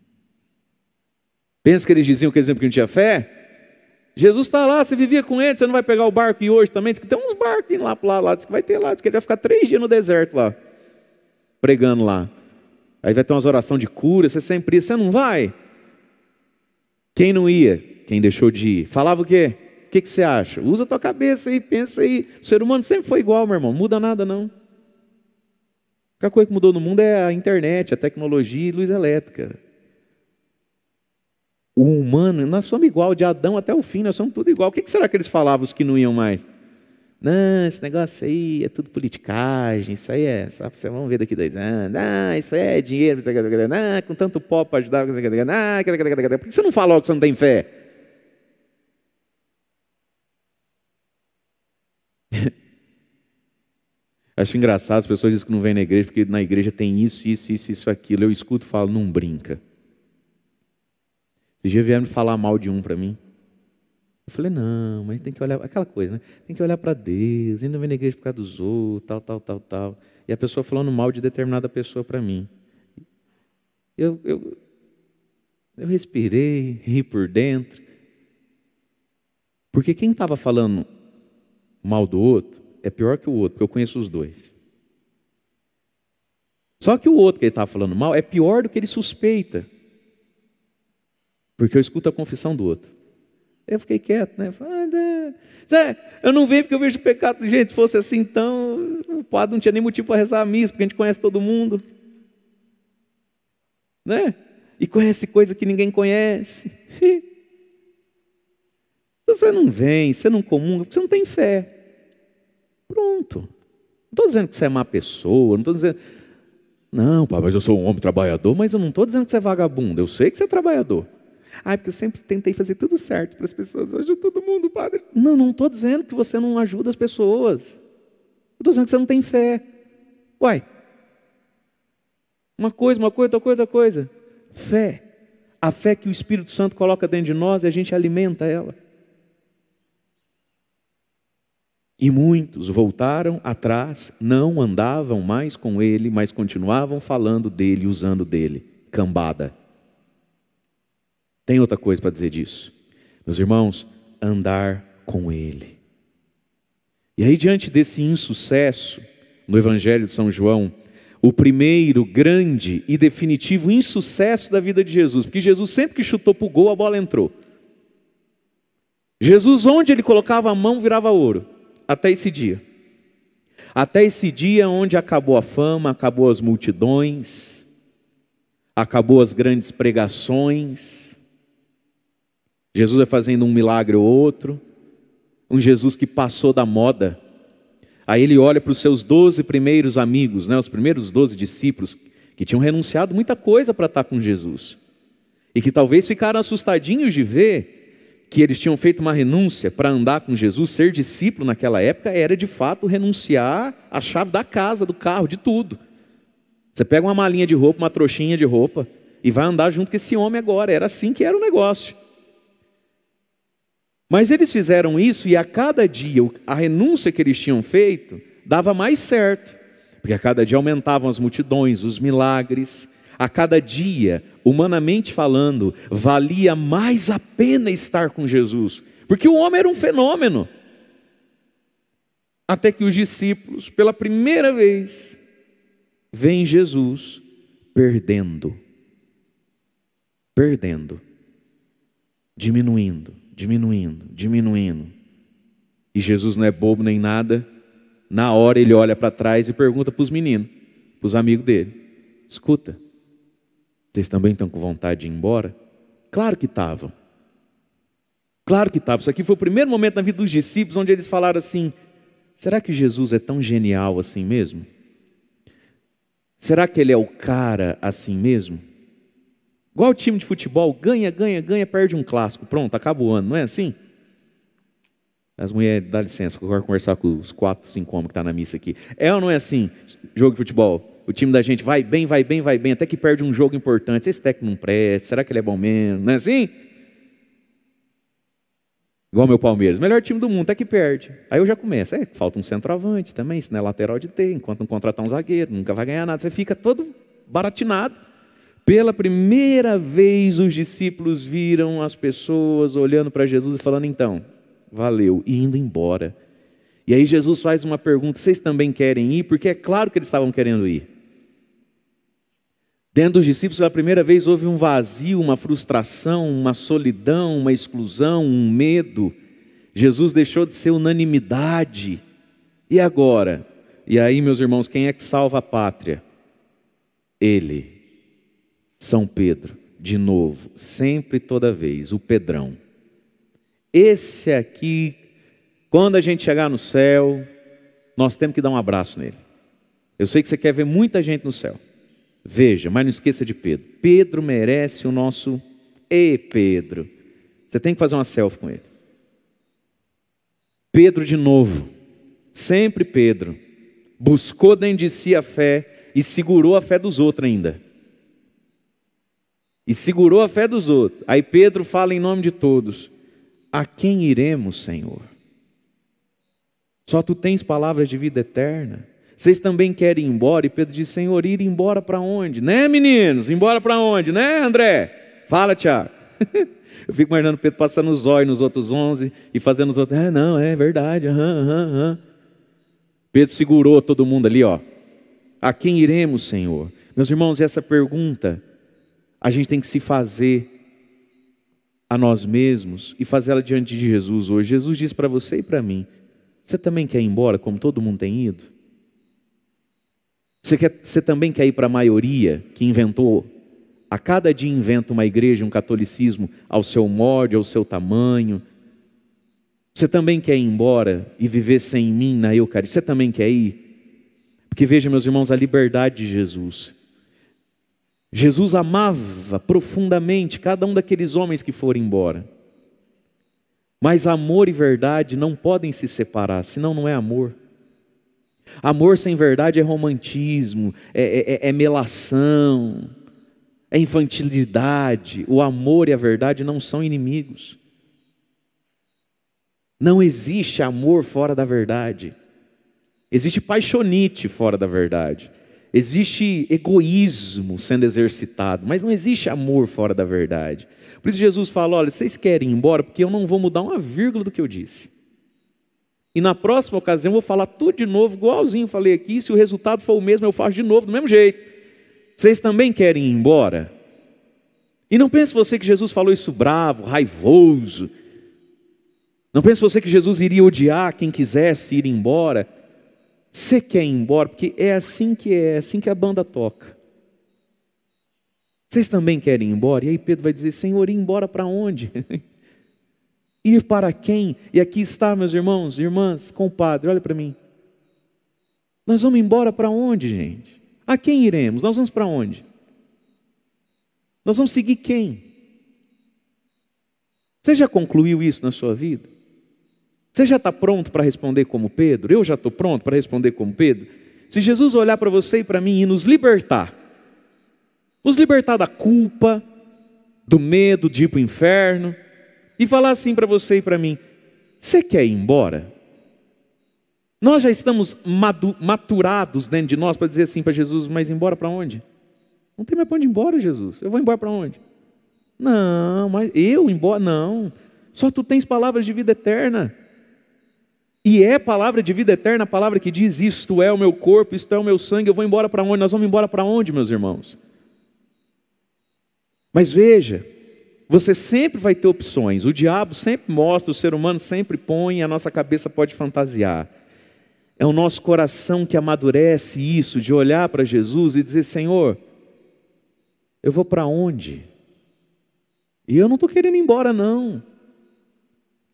Pensa que eles diziam que eles não tinha fé? Jesus está lá, você vivia com ele, você não vai pegar o barco e hoje também? Diz que tem uns barcos lá para lá, diz que vai ter lá, diz que ele vai ficar três dias no deserto lá, pregando lá. Aí vai ter umas orações de cura, você sempre ia, você não vai? Quem não ia? Quem deixou de ir? Falava o quê? O que, que você acha? Usa a tua cabeça aí, pensa aí. O ser humano sempre foi igual, meu irmão, muda nada não. A única coisa que mudou no mundo é a internet, a tecnologia e luz elétrica. O humano, nós somos igual, de Adão até o fim, nós somos tudo igual. O que será que eles falavam, os que não iam mais? Não, esse negócio aí é tudo politicagem, isso aí é, só você vamos ver daqui dois anos. Ah, isso aí é dinheiro, ah, com tanto pó para ajudar. Ah, por que você não fala logo que você não tem fé? Acho engraçado, as pessoas dizem que não vêm na igreja, porque na igreja tem isso, isso, isso, isso, aquilo. Eu escuto e falo, não brinca. Esse dia vieram falar mal de um para mim. Eu falei, não, mas tem que olhar, aquela coisa, né? Tem que olhar para Deus, ainda vem na igreja por causa dos outros, tal, tal, tal, tal. E a pessoa falando mal de determinada pessoa para mim. Eu, eu, eu respirei, ri por dentro. Porque quem estava falando mal do outro é pior que o outro, porque eu conheço os dois. Só que o outro que ele estava falando mal é pior do que ele suspeita. Porque eu escuto a confissão do outro. Eu fiquei quieto, né? Falei, eu não venho porque eu vejo o pecado. Gente, fosse assim, então o padre não tinha nem motivo para rezar a missa, porque a gente conhece todo mundo. Né? E conhece coisa que ninguém conhece. Você não vem, você não comunga, porque você não tem fé. Pronto. Não estou dizendo que você é má pessoa, não estou dizendo. Não, pai, mas eu sou um homem trabalhador, mas eu não estou dizendo que você é vagabundo. Eu sei que você é trabalhador. Ah, porque eu sempre tentei fazer tudo certo para as pessoas, eu ajudo todo mundo, padre. Não, não estou dizendo que você não ajuda as pessoas. Estou dizendo que você não tem fé. Uai. Uma coisa, uma coisa, outra coisa, outra coisa. Fé. A fé que o Espírito Santo coloca dentro de nós e a gente alimenta ela. E muitos voltaram atrás, não andavam mais com ele, mas continuavam falando dele, usando dele. Cambada. Tem outra coisa para dizer disso. Meus irmãos, andar com Ele. E aí, diante desse insucesso, no Evangelho de São João, o primeiro grande e definitivo insucesso da vida de Jesus, porque Jesus sempre que chutou para o gol, a bola entrou. Jesus, onde ele colocava a mão, virava ouro, até esse dia. Até esse dia onde acabou a fama, acabou as multidões, acabou as grandes pregações, Jesus vai fazendo um milagre ou outro, um Jesus que passou da moda. Aí ele olha para os seus doze primeiros amigos, né, os primeiros doze discípulos, que tinham renunciado muita coisa para estar com Jesus. E que talvez ficaram assustadinhos de ver que eles tinham feito uma renúncia para andar com Jesus, ser discípulo naquela época era de fato renunciar à chave da casa, do carro, de tudo. Você pega uma malinha de roupa, uma trouxinha de roupa e vai andar junto com esse homem agora. Era assim que era o negócio. Mas eles fizeram isso e a cada dia a renúncia que eles tinham feito dava mais certo, porque a cada dia aumentavam as multidões, os milagres, a cada dia, humanamente falando, valia mais a pena estar com Jesus, porque o homem era um fenômeno. Até que os discípulos, pela primeira vez, veem Jesus perdendo, perdendo, diminuindo diminuindo, diminuindo. E Jesus não é bobo nem nada. Na hora ele olha para trás e pergunta para os meninos, para os amigos dele: Escuta, vocês também estão com vontade de ir embora? Claro que estavam. Claro que estavam. Isso aqui foi o primeiro momento na vida dos discípulos onde eles falaram assim: será que Jesus é tão genial assim mesmo? Será que ele é o cara assim mesmo? Igual o time de futebol, ganha, ganha, ganha, perde um clássico. Pronto, acaba o ano, não é assim? As mulheres, dá licença, eu quero conversar com os quatro, cinco homens que estão tá na missa aqui. É ou não é assim? Jogo de futebol. O time da gente vai bem, vai bem, vai bem, até que perde um jogo importante. Esse técnico não presta, será que ele é bom mesmo? Não é assim? Igual meu Palmeiras, melhor time do mundo, até que perde. Aí eu já começo, é, falta um centroavante também, isso não é lateral de ter, enquanto não contratar um zagueiro, nunca vai ganhar nada. Você fica todo baratinado. Pela primeira vez os discípulos viram as pessoas olhando para Jesus e falando, então, valeu, e indo embora. E aí Jesus faz uma pergunta: vocês também querem ir? Porque é claro que eles estavam querendo ir. Dentro dos discípulos, pela primeira vez, houve um vazio, uma frustração, uma solidão, uma exclusão, um medo. Jesus deixou de ser unanimidade. E agora? E aí, meus irmãos, quem é que salva a pátria? Ele, São Pedro, de novo, sempre e toda vez, o Pedrão. Esse aqui, quando a gente chegar no céu, nós temos que dar um abraço nele. Eu sei que você quer ver muita gente no céu. Veja, mas não esqueça de Pedro. Pedro merece o nosso E Pedro. Você tem que fazer uma selfie com ele. Pedro de novo. Sempre Pedro. Buscou dentro de si a fé e segurou a fé dos outros ainda. E segurou a fé dos outros. Aí Pedro fala em nome de todos: A quem iremos, Senhor? Só tu tens palavras de vida eterna. Vocês também querem ir embora? E Pedro diz: Senhor, ir embora para onde? Né, meninos? Embora para onde? Né, André? Fala, Tiago. Eu fico imaginando Pedro passando os olhos nos outros onze e fazendo os outros. É, não, é verdade. Pedro segurou todo mundo ali, ó. A quem iremos, Senhor? Meus irmãos, essa pergunta a gente tem que se fazer a nós mesmos e fazê-la diante de Jesus hoje. Jesus diz para você e para mim: Você também quer ir embora como todo mundo tem ido? Você, quer, você também quer ir para a maioria que inventou? A cada dia inventa uma igreja, um catolicismo ao seu molde, ao seu tamanho. Você também quer ir embora e viver sem mim na Eucaristia? Você também quer ir? Porque veja, meus irmãos, a liberdade de Jesus. Jesus amava profundamente cada um daqueles homens que foram embora. Mas amor e verdade não podem se separar, senão não é amor. Amor sem verdade é romantismo, é, é, é melação, é infantilidade. O amor e a verdade não são inimigos. Não existe amor fora da verdade. Existe paixonite fora da verdade. Existe egoísmo sendo exercitado, mas não existe amor fora da verdade. Por isso Jesus fala: olha, vocês querem ir embora porque eu não vou mudar uma vírgula do que eu disse. E na próxima ocasião eu vou falar tudo de novo, igualzinho falei aqui. Se o resultado for o mesmo, eu faço de novo, do mesmo jeito. Vocês também querem ir embora? E não pense você que Jesus falou isso bravo, raivoso. Não pense você que Jesus iria odiar quem quisesse ir embora. Você quer ir embora, porque é assim que é, é assim que a banda toca. Vocês também querem ir embora? E aí Pedro vai dizer: Senhor, ir embora para onde? Ir para quem? E aqui está, meus irmãos, irmãs, compadre, olha para mim. Nós vamos embora para onde, gente? A quem iremos? Nós vamos para onde? Nós vamos seguir quem? Você já concluiu isso na sua vida? Você já está pronto para responder como Pedro? Eu já estou pronto para responder como Pedro? Se Jesus olhar para você e para mim e nos libertar, nos libertar da culpa, do medo de ir para o inferno, e falar assim para você e para mim: você quer ir embora? Nós já estamos maturados dentro de nós para dizer assim para Jesus: mas embora para onde? Não tem mais para onde ir embora, Jesus. Eu vou embora para onde? Não, mas eu embora? Não. Só tu tens palavras de vida eterna. E é palavra de vida eterna a palavra que diz: Isto é o meu corpo, isto é o meu sangue, eu vou embora para onde? Nós vamos embora para onde, meus irmãos? Mas veja, você sempre vai ter opções. O diabo sempre mostra, o ser humano sempre põe, a nossa cabeça pode fantasiar. É o nosso coração que amadurece isso, de olhar para Jesus e dizer: Senhor, eu vou para onde? E eu não estou querendo ir embora, não.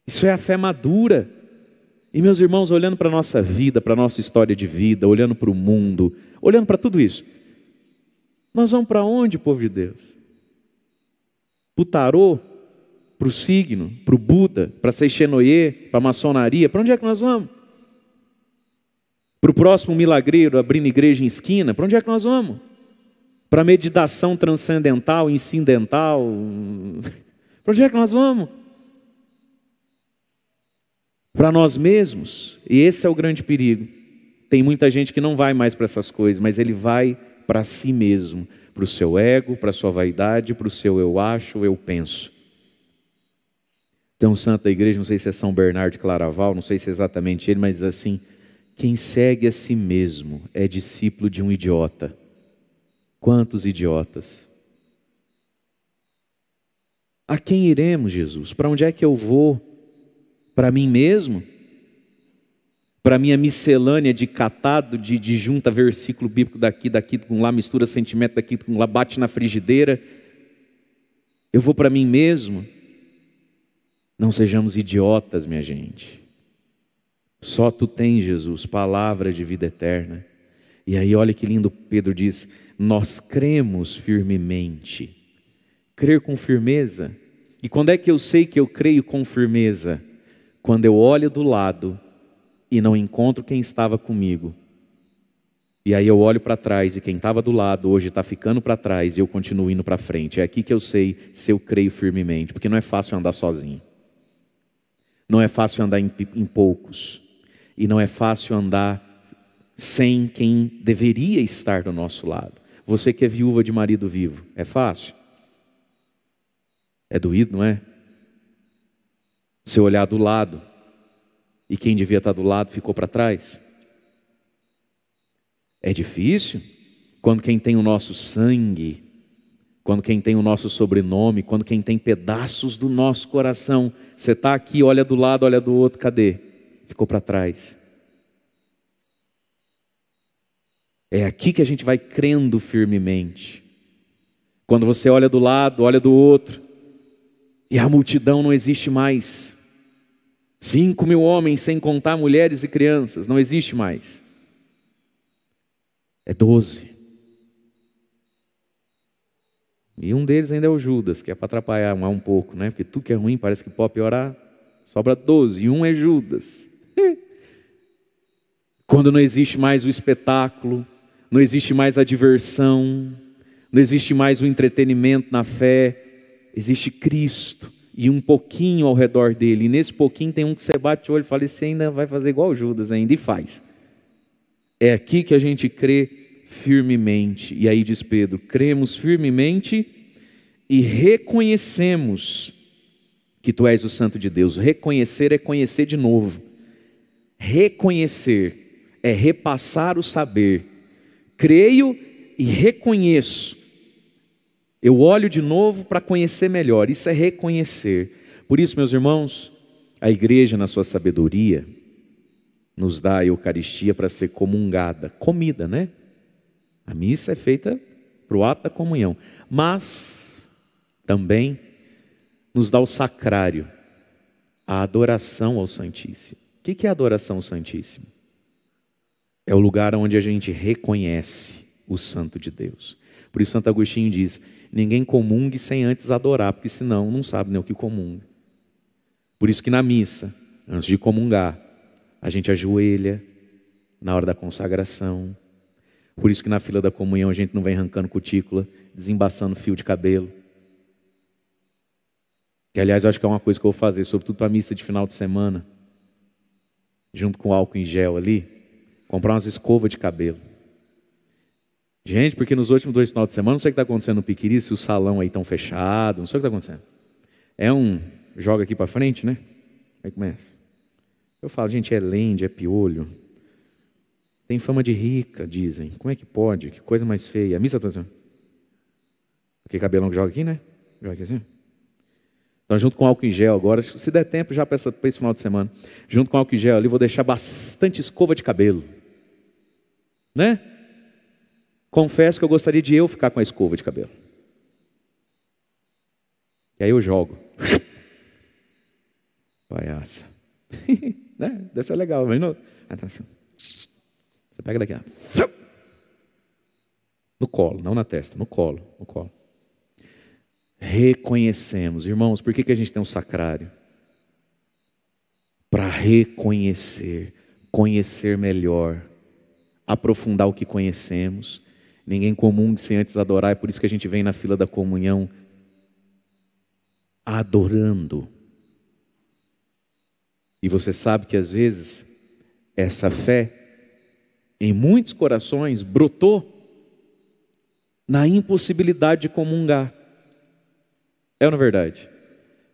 Isso é a fé madura. E meus irmãos, olhando para a nossa vida, para a nossa história de vida, olhando para o mundo, olhando para tudo isso, nós vamos para onde, povo de Deus? para o tarô, para o signo, para o Buda, para Seixenoye, para a maçonaria, para onde é que nós vamos? Para o próximo milagreiro abrindo igreja em esquina, para onde é que nós vamos? Para a meditação transcendental, incidental, para onde é que nós vamos? Para nós mesmos. E esse é o grande perigo. Tem muita gente que não vai mais para essas coisas, mas ele vai para si mesmo, para o seu ego, para a sua vaidade, para o seu eu acho, eu penso. Tem um santo da igreja, não sei se é São Bernardo de Claraval, não sei se é exatamente ele, mas assim, quem segue a si mesmo é discípulo de um idiota. Quantos idiotas? A quem iremos, Jesus? Para onde é que eu vou? Para mim mesmo? Para minha miscelânea de catado, de, de junta versículo bíblico daqui, daqui com lá, mistura sentimento daqui com lá, bate na frigideira. Eu vou para mim mesmo? Não sejamos idiotas, minha gente. Só tu tens, Jesus, palavra de vida eterna. E aí, olha que lindo, Pedro diz: Nós cremos firmemente. Crer com firmeza. E quando é que eu sei que eu creio com firmeza? Quando eu olho do lado e não encontro quem estava comigo. E aí eu olho para trás e quem estava do lado hoje está ficando para trás e eu continuo indo para frente. É aqui que eu sei se eu creio firmemente, porque não é fácil andar sozinho. Não é fácil andar em, em poucos. E não é fácil andar sem quem deveria estar do nosso lado. Você que é viúva de marido vivo, é fácil? É doído, não é? Você olhar do lado e quem devia estar do lado ficou para trás. É difícil quando quem tem o nosso sangue, quando quem tem o nosso sobrenome, quando quem tem pedaços do nosso coração você está aqui, olha do lado, olha do outro, cadê? Ficou para trás. É aqui que a gente vai crendo firmemente. Quando você olha do lado, olha do outro, e a multidão não existe mais. Cinco mil homens, sem contar mulheres e crianças, não existe mais. É doze. E um deles ainda é o Judas, que é para atrapalhar um pouco, né? Porque tudo que é ruim parece que pode piorar. Sobra 12, e um é Judas. Quando não existe mais o espetáculo, não existe mais a diversão, não existe mais o entretenimento na fé, existe Cristo e um pouquinho ao redor dele. E nesse pouquinho tem um que você bate o olho e fala: Esse ainda vai fazer igual Judas ainda, e faz. É aqui que a gente crê firmemente. E aí diz Pedro: cremos firmemente e reconhecemos que tu és o Santo de Deus. Reconhecer é conhecer de novo. Reconhecer é repassar o saber. Creio e reconheço. Eu olho de novo para conhecer melhor. Isso é reconhecer. Por isso, meus irmãos, a igreja, na sua sabedoria, nos dá a Eucaristia para ser comungada, comida, né? A missa é feita para o ato da comunhão, mas também nos dá o sacrário, a adoração ao Santíssimo. O que é adoração ao Santíssimo? É o lugar onde a gente reconhece o Santo de Deus. Por isso, Santo Agostinho diz: ninguém comungue sem antes adorar, porque senão não sabe nem o que comunga. Por isso que na missa, antes de comungar, a gente ajoelha na hora da consagração, por isso que na fila da comunhão a gente não vem arrancando cutícula, desembaçando fio de cabelo. Que aliás eu acho que é uma coisa que eu vou fazer, sobretudo para a missa de final de semana, junto com álcool em gel ali, comprar umas escovas de cabelo. Gente, porque nos últimos dois finais de semana, não sei o que está acontecendo no Piquiri, se o salão aí estão fechado, não sei o que está acontecendo. É um, joga aqui para frente, né? Aí começa. Eu falo, gente, é lende, é piolho. Tem fama de rica, dizem. Como é que pode? Que coisa mais feia. A missa está assim. Que cabelão que joga aqui, né? Joga aqui assim. Então, junto com álcool em gel agora, se der tempo já para esse final de semana, junto com álcool em gel ali, vou deixar bastante escova de cabelo. Né? Confesso que eu gostaria de eu ficar com a escova de cabelo. E aí eu jogo. Palhaça. né? Deve ser legal, mas não. Ah, tá assim. Você pega daqui, ó. no colo, não na testa, no colo, no colo. Reconhecemos, irmãos, por que, que a gente tem um sacrário? Para reconhecer, conhecer melhor, aprofundar o que conhecemos. Ninguém comum sem antes adorar, é por isso que a gente vem na fila da comunhão adorando. E E você sabe que às vezes essa fé em muitos corações brotou na impossibilidade de comungar. É ou não é verdade?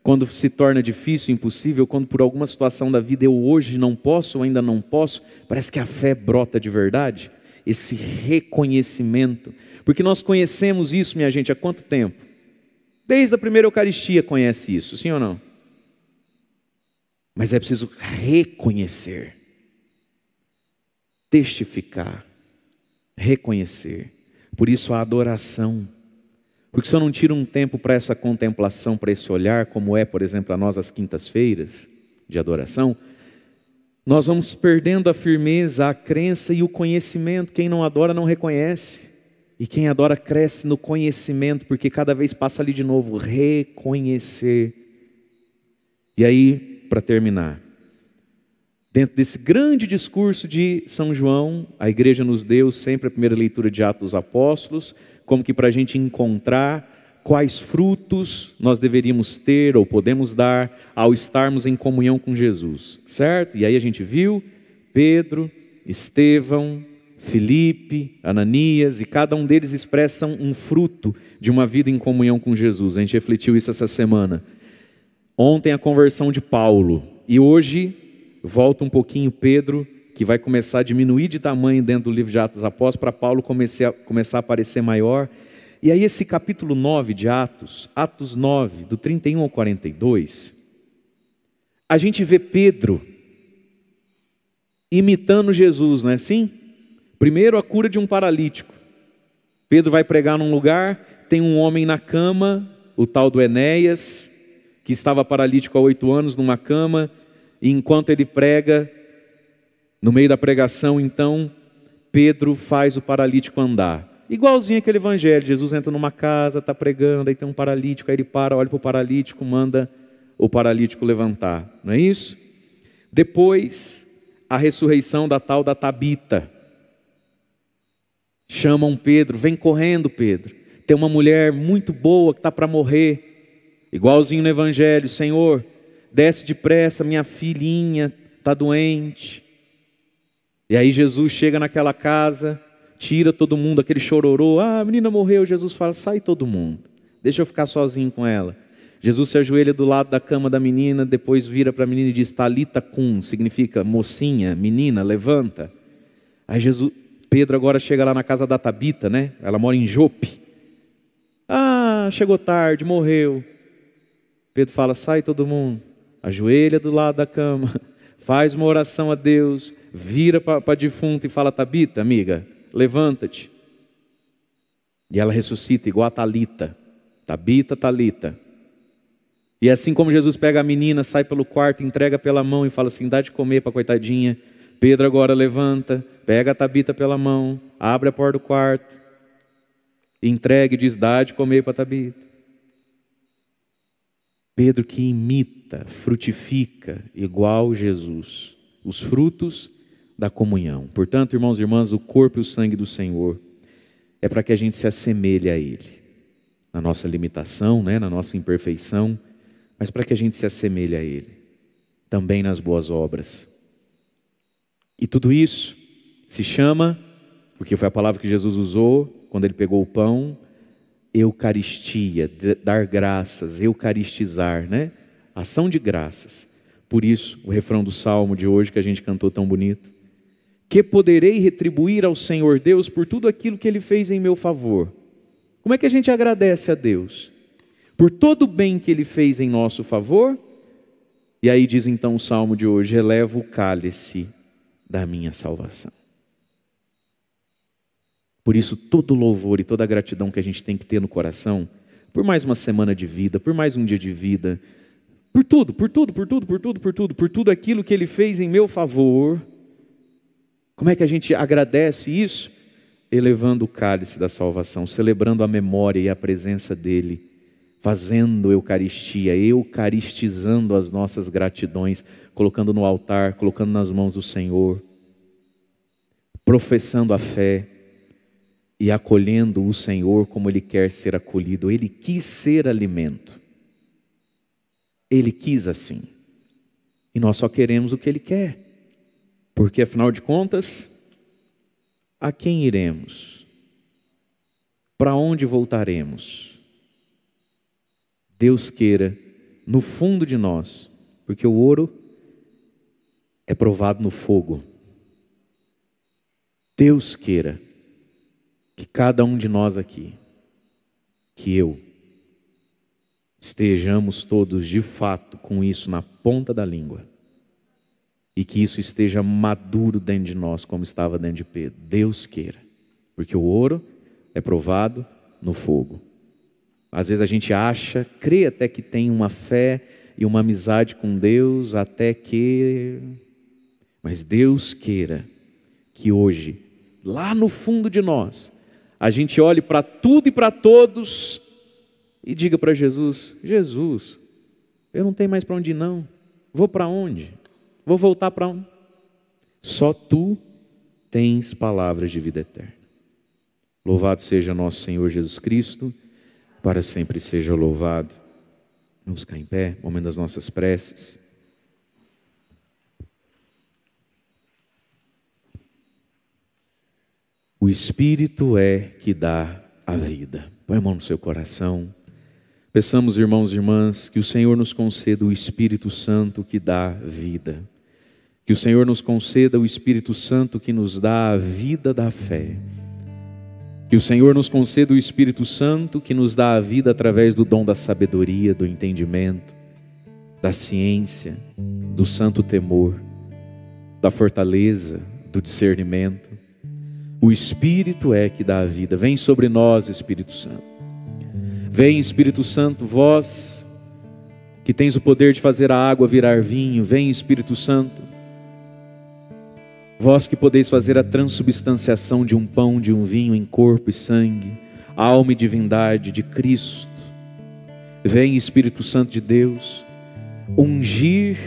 Quando se torna difícil, impossível, quando por alguma situação da vida eu hoje não posso ou ainda não posso, parece que a fé brota de verdade, esse reconhecimento. Porque nós conhecemos isso, minha gente, há quanto tempo? Desde a primeira Eucaristia conhece isso, sim ou não? Mas é preciso reconhecer, testificar, reconhecer. Por isso a adoração. Porque se eu não tiro um tempo para essa contemplação, para esse olhar, como é, por exemplo, a nós as quintas-feiras de adoração, nós vamos perdendo a firmeza, a crença e o conhecimento. Quem não adora não reconhece. E quem adora cresce no conhecimento, porque cada vez passa ali de novo, reconhecer. E aí, para terminar, dentro desse grande discurso de São João, a igreja nos deu sempre a primeira leitura de Atos dos Apóstolos, como que para a gente encontrar quais frutos nós deveríamos ter ou podemos dar ao estarmos em comunhão com Jesus, certo? E aí a gente viu Pedro, Estevão, Felipe, Ananias, e cada um deles expressam um fruto de uma vida em comunhão com Jesus. A gente refletiu isso essa semana. Ontem a conversão de Paulo, e hoje volta um pouquinho Pedro, que vai começar a diminuir de tamanho dentro do livro de Atos Apóstolos, para Paulo começar a aparecer maior. E aí, esse capítulo 9 de Atos, Atos 9, do 31 ao 42, a gente vê Pedro imitando Jesus, não é assim? Primeiro, a cura de um paralítico. Pedro vai pregar num lugar, tem um homem na cama, o tal do Enéas, que estava paralítico há oito anos numa cama, e enquanto ele prega, no meio da pregação, então, Pedro faz o paralítico andar. Igualzinho aquele evangelho, Jesus entra numa casa, está pregando, aí tem um paralítico, aí ele para, olha para o paralítico, manda o paralítico levantar, não é isso? Depois, a ressurreição da tal da Tabita. Chamam Pedro, vem correndo, Pedro. Tem uma mulher muito boa que está para morrer. Igualzinho no Evangelho, Senhor, desce depressa, minha filhinha está doente. E aí Jesus chega naquela casa, tira todo mundo, aquele chororô. Ah, a menina morreu. Jesus fala: sai todo mundo, deixa eu ficar sozinho com ela. Jesus se ajoelha do lado da cama da menina, depois vira para a menina e diz: Talita cum, significa mocinha, menina, levanta. Aí Jesus, Pedro agora chega lá na casa da Tabita, né? Ela mora em Jope. Ah, chegou tarde, morreu. Pedro fala: sai todo mundo, ajoelha do lado da cama, faz uma oração a Deus, vira para a defunta e fala: Tabita, amiga, levanta-te. E ela ressuscita igual a Talita. Tabita, Talita. E assim como Jesus pega a menina, sai pelo quarto, entrega pela mão e fala assim: dá de comer para coitadinha. Pedro agora levanta, pega a Tabita pela mão, abre a porta do quarto, entrega e diz: dá de comer para Tabita. Pedro que imita, frutifica igual Jesus, os frutos da comunhão. Portanto, irmãos e irmãs, o corpo e o sangue do Senhor é para que a gente se assemelhe a Ele, na nossa limitação, né, na nossa imperfeição mas para que a gente se assemelhe a Ele, também nas boas obras. E tudo isso se chama, porque foi a palavra que Jesus usou quando ele pegou o pão, Eucaristia, dar graças, eucaristizar, né? Ação de graças. Por isso, o refrão do salmo de hoje que a gente cantou tão bonito. Que poderei retribuir ao Senhor Deus por tudo aquilo que ele fez em meu favor. Como é que a gente agradece a Deus? por todo o bem que ele fez em nosso favor. E aí diz então o salmo de hoje: eleva o cálice da minha salvação. Por isso, todo louvor e toda gratidão que a gente tem que ter no coração, por mais uma semana de vida, por mais um dia de vida, por tudo, por tudo, por tudo, por tudo, por tudo, por tudo aquilo que Ele fez em meu favor. Como é que a gente agradece isso? Elevando o cálice da salvação, celebrando a memória e a presença dEle fazendo Eucaristia, eucaristizando as nossas gratidões, colocando no altar, colocando nas mãos do Senhor, professando a fé e acolhendo o Senhor como Ele quer ser acolhido. Ele quis ser alimento. Ele quis assim. E nós só queremos o que Ele quer. Porque, afinal de contas, a quem iremos? Para onde voltaremos? Deus queira, no fundo de nós, porque o ouro é provado no fogo. Deus queira que cada um de nós aqui, que eu, estejamos todos de fato com isso na ponta da língua e que isso esteja maduro dentro de nós, como estava dentro de Pedro. Deus queira, porque o ouro é provado no fogo. Às vezes a gente acha, crê até que tem uma fé e uma amizade com Deus, até que. Mas Deus queira que hoje, lá no fundo de nós, a gente olhe para tudo e para todos e diga para Jesus: Jesus, eu não tenho mais para onde ir, não. Vou para onde? Vou voltar para onde? Só tu tens palavras de vida eterna. Louvado seja nosso Senhor Jesus Cristo, para sempre seja louvado. Vamos ficar em pé, momento das nossas preces. O Espírito é que dá a vida. Põe a mão no seu coração. Peçamos, irmãos e irmãs, que o Senhor nos conceda o Espírito Santo que dá vida. Que o Senhor nos conceda o Espírito Santo que nos dá a vida da fé. Que o Senhor nos conceda o Espírito Santo que nos dá a vida através do dom da sabedoria, do entendimento, da ciência, do santo temor, da fortaleza, do discernimento. O Espírito é que dá a vida. Vem sobre nós, Espírito Santo. Vem, Espírito Santo, vós que tens o poder de fazer a água virar vinho. Vem, Espírito Santo. Vós que podeis fazer a transubstanciação de um pão, de um vinho em corpo e sangue, alma e divindade de Cristo. Vem, Espírito Santo de Deus, ungir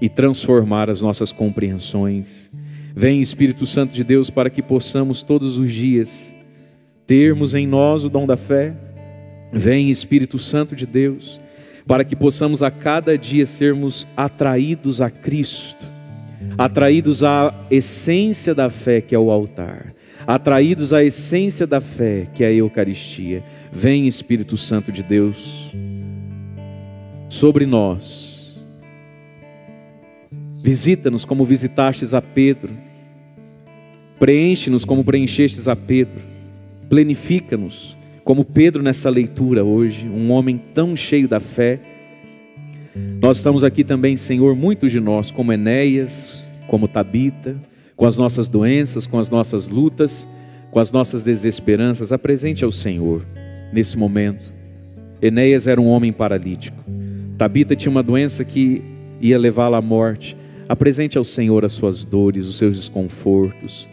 e transformar as nossas compreensões. Vem, Espírito Santo de Deus, para que possamos todos os dias termos em nós o dom da fé. Vem, Espírito Santo de Deus, para que possamos a cada dia sermos atraídos a Cristo atraídos à essência da fé, que é o altar, atraídos à essência da fé, que é a Eucaristia. Vem, Espírito Santo de Deus, sobre nós. Visita-nos como visitastes a Pedro. Preenche-nos como preenchestes a Pedro. Plenifica-nos como Pedro nessa leitura hoje, um homem tão cheio da fé nós estamos aqui também, Senhor, muitos de nós, como Enéas, como Tabita, com as nossas doenças, com as nossas lutas, com as nossas desesperanças, apresente ao Senhor nesse momento. Enéas era um homem paralítico. Tabita tinha uma doença que ia levá-la à morte. Apresente ao Senhor as suas dores, os seus desconfortos.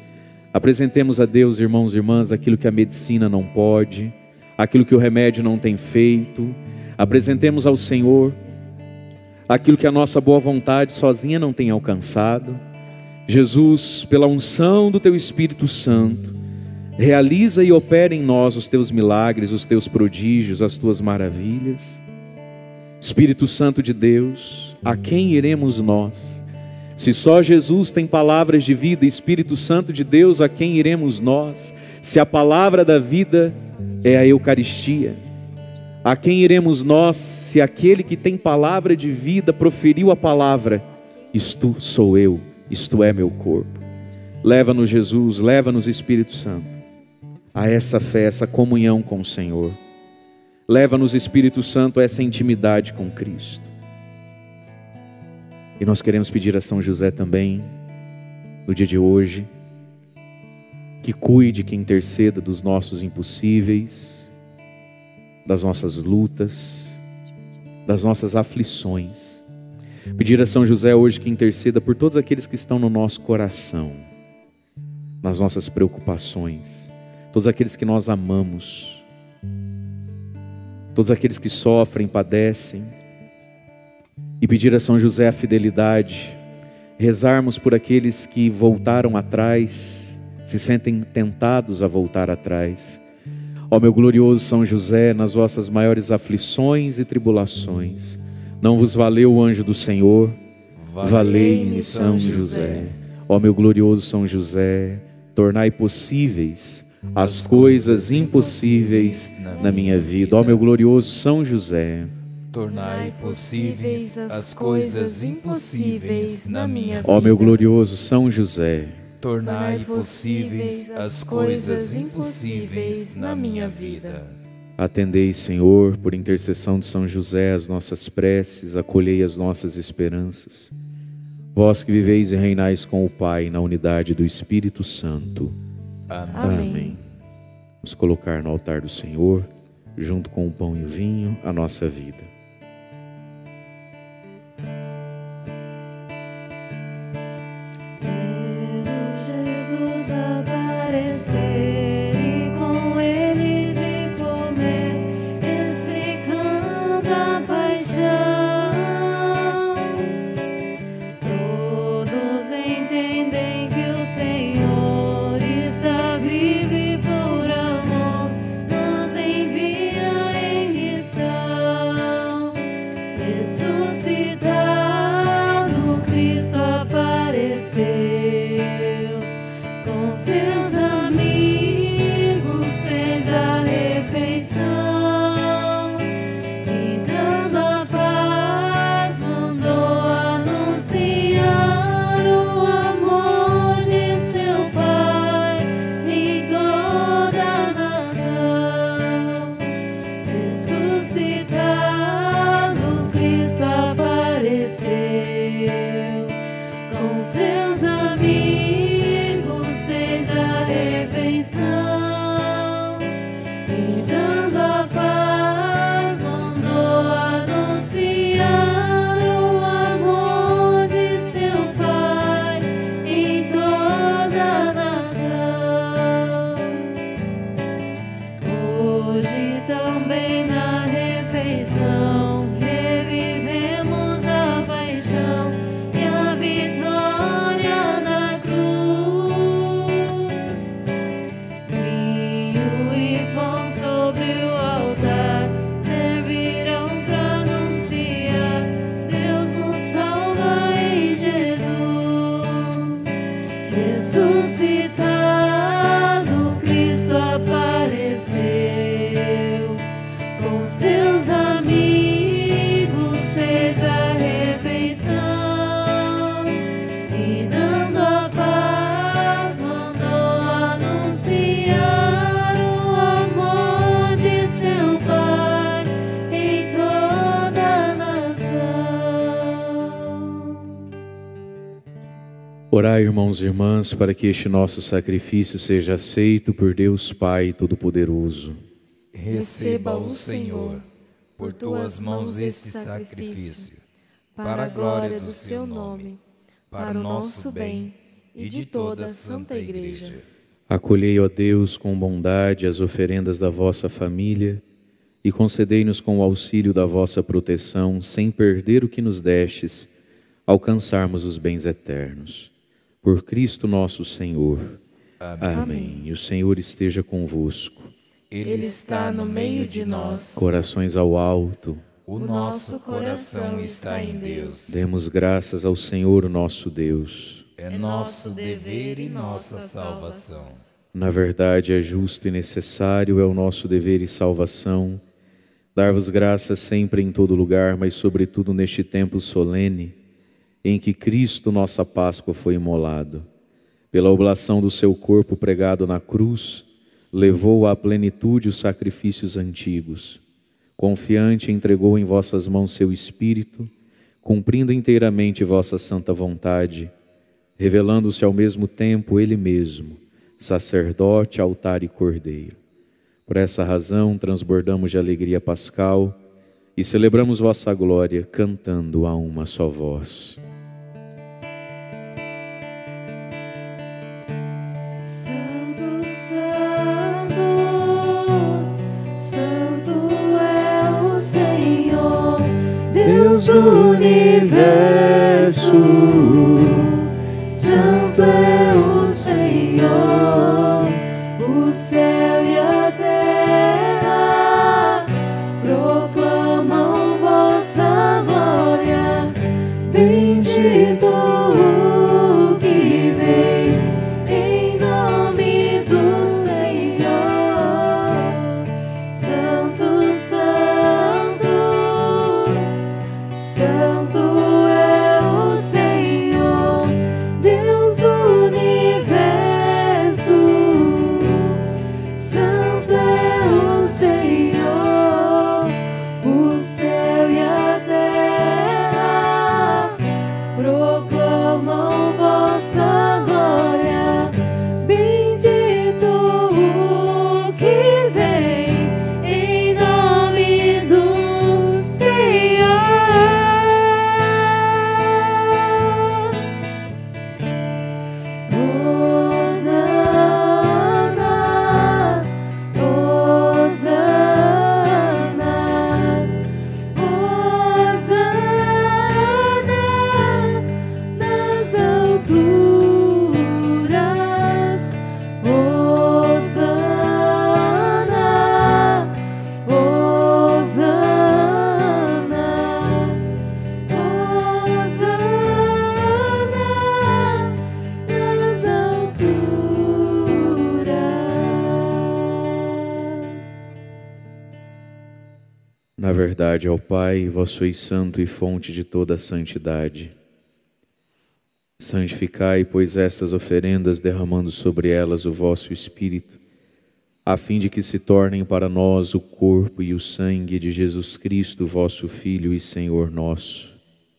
Apresentemos a Deus, irmãos e irmãs, aquilo que a medicina não pode, aquilo que o remédio não tem feito. Apresentemos ao Senhor aquilo que a nossa boa vontade sozinha não tem alcançado. Jesus, pela unção do Teu Espírito Santo, realiza e opera em nós os Teus milagres, os Teus prodígios, as Tuas maravilhas. Espírito Santo de Deus, a quem iremos nós? Se só Jesus tem palavras de vida, Espírito Santo de Deus, a quem iremos nós? Se a palavra da vida é a Eucaristia, a quem iremos nós, se aquele que tem palavra de vida proferiu a palavra? Isto sou eu, isto é meu corpo. Leva-nos, Jesus, leva-nos, Espírito Santo, a essa fé, essa comunhão com o Senhor. Leva-nos, Espírito Santo, a essa intimidade com Cristo. E nós queremos pedir a São José também, no dia de hoje, que cuide, que interceda dos nossos impossíveis das nossas lutas, das nossas aflições. Pedir a São José hoje que interceda por todos aqueles que estão no nosso coração, nas nossas preocupações, todos aqueles que nós amamos, todos aqueles que sofrem, padecem, e pedir a São José a fidelidade, rezarmos por aqueles que voltaram atrás, se sentem tentados a voltar atrás Ó meu glorioso São José, nas vossas maiores aflições e tribulações, Não vos valeu o anjo do Senhor? Valei-me, São José. Ó meu glorioso São José, tornai possíveis as coisas impossíveis na minha vida. Ó meu glorioso São José, Tornai possíveis as coisas impossíveis na minha vida. ó meu glorioso São José, Tornai possíveis as coisas impossíveis na minha vida. atendei, Senhor, por intercessão de São José, as nossas preces, acolhei as nossas esperanças. Vós que viveis e reinais com o Pai na unidade do Espírito Santo. Amém. Amém. Vamos colocar no altar do Senhor, junto com o pão e o vinho, a nossa vida. Irmãos e irmãs, para que este nosso sacrifício seja aceito por Deus Pai Todo-Poderoso. Receba o Senhor por tuas mãos este sacrifício, para a glória do seu nome, para o nosso bem e de toda a Santa Igreja. Acolhei, ó Deus, com bondade as oferendas da vossa família e concedei-nos com o auxílio da vossa proteção, sem perder o que nos destes, alcançarmos os bens eternos. Por Cristo nosso Senhor. Amém. E o Senhor esteja convosco. Ele está no meio de nós. Corações ao alto. O nosso coração está em Deus. Demos graças ao Senhor nosso Deus. É nosso dever e nossa salvação. Na verdade, é justo e necessário, é o nosso dever e salvação, dar-vos graças sempre em todo lugar, mas sobretudo neste tempo solene, em que Cristo, nossa Páscoa, foi imolado. Pela oblação do seu corpo pregado na cruz, levou à plenitude os sacrifícios antigos. Confiante, entregou em vossas mãos seu Espírito, cumprindo inteiramente vossa santa vontade, revelando-se ao mesmo tempo Ele mesmo, sacerdote, altar e cordeiro. Por essa razão, transbordamos de alegria pascal e celebramos vossa glória, cantando a uma só voz. Pai, vós sois santo e fonte de toda a santidade. Santificai, pois, estas oferendas, derramando sobre elas o vosso Espírito, a fim de que se tornem para nós o corpo e o sangue de Jesus Cristo, vosso Filho e Senhor nosso.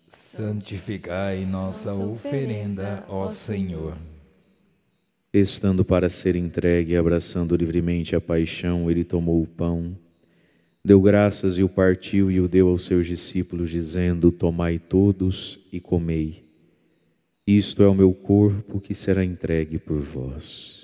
Santificai nossa oferenda, ó Senhor. Estando para ser entregue e abraçando livremente a paixão, ele tomou o pão, deu graças e o partiu e o deu aos seus discípulos, dizendo: Tomai todos e comei. Isto é o meu corpo que será entregue por vós.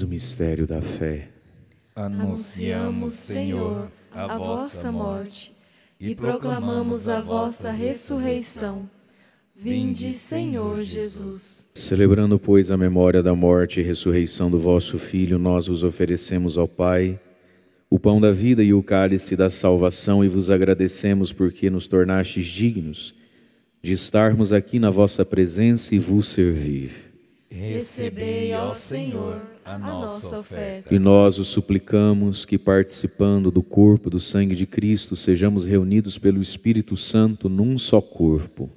Eis o mistério da fé. Anunciamos, Senhor, a vossa morte e proclamamos a vossa ressurreição. Vinde, Senhor Jesus. Celebrando, pois, a memória da morte e ressurreição do vosso Filho, nós vos oferecemos ao Pai o pão da vida e o cálice da salvação e vos agradecemos porque nos tornastes dignos de estarmos aqui na vossa presença e vos servir. Recebei, ó Senhor, a nossa oferta. E nós o suplicamos que, participando do corpo do sangue de Cristo, sejamos reunidos pelo Espírito Santo num só corpo.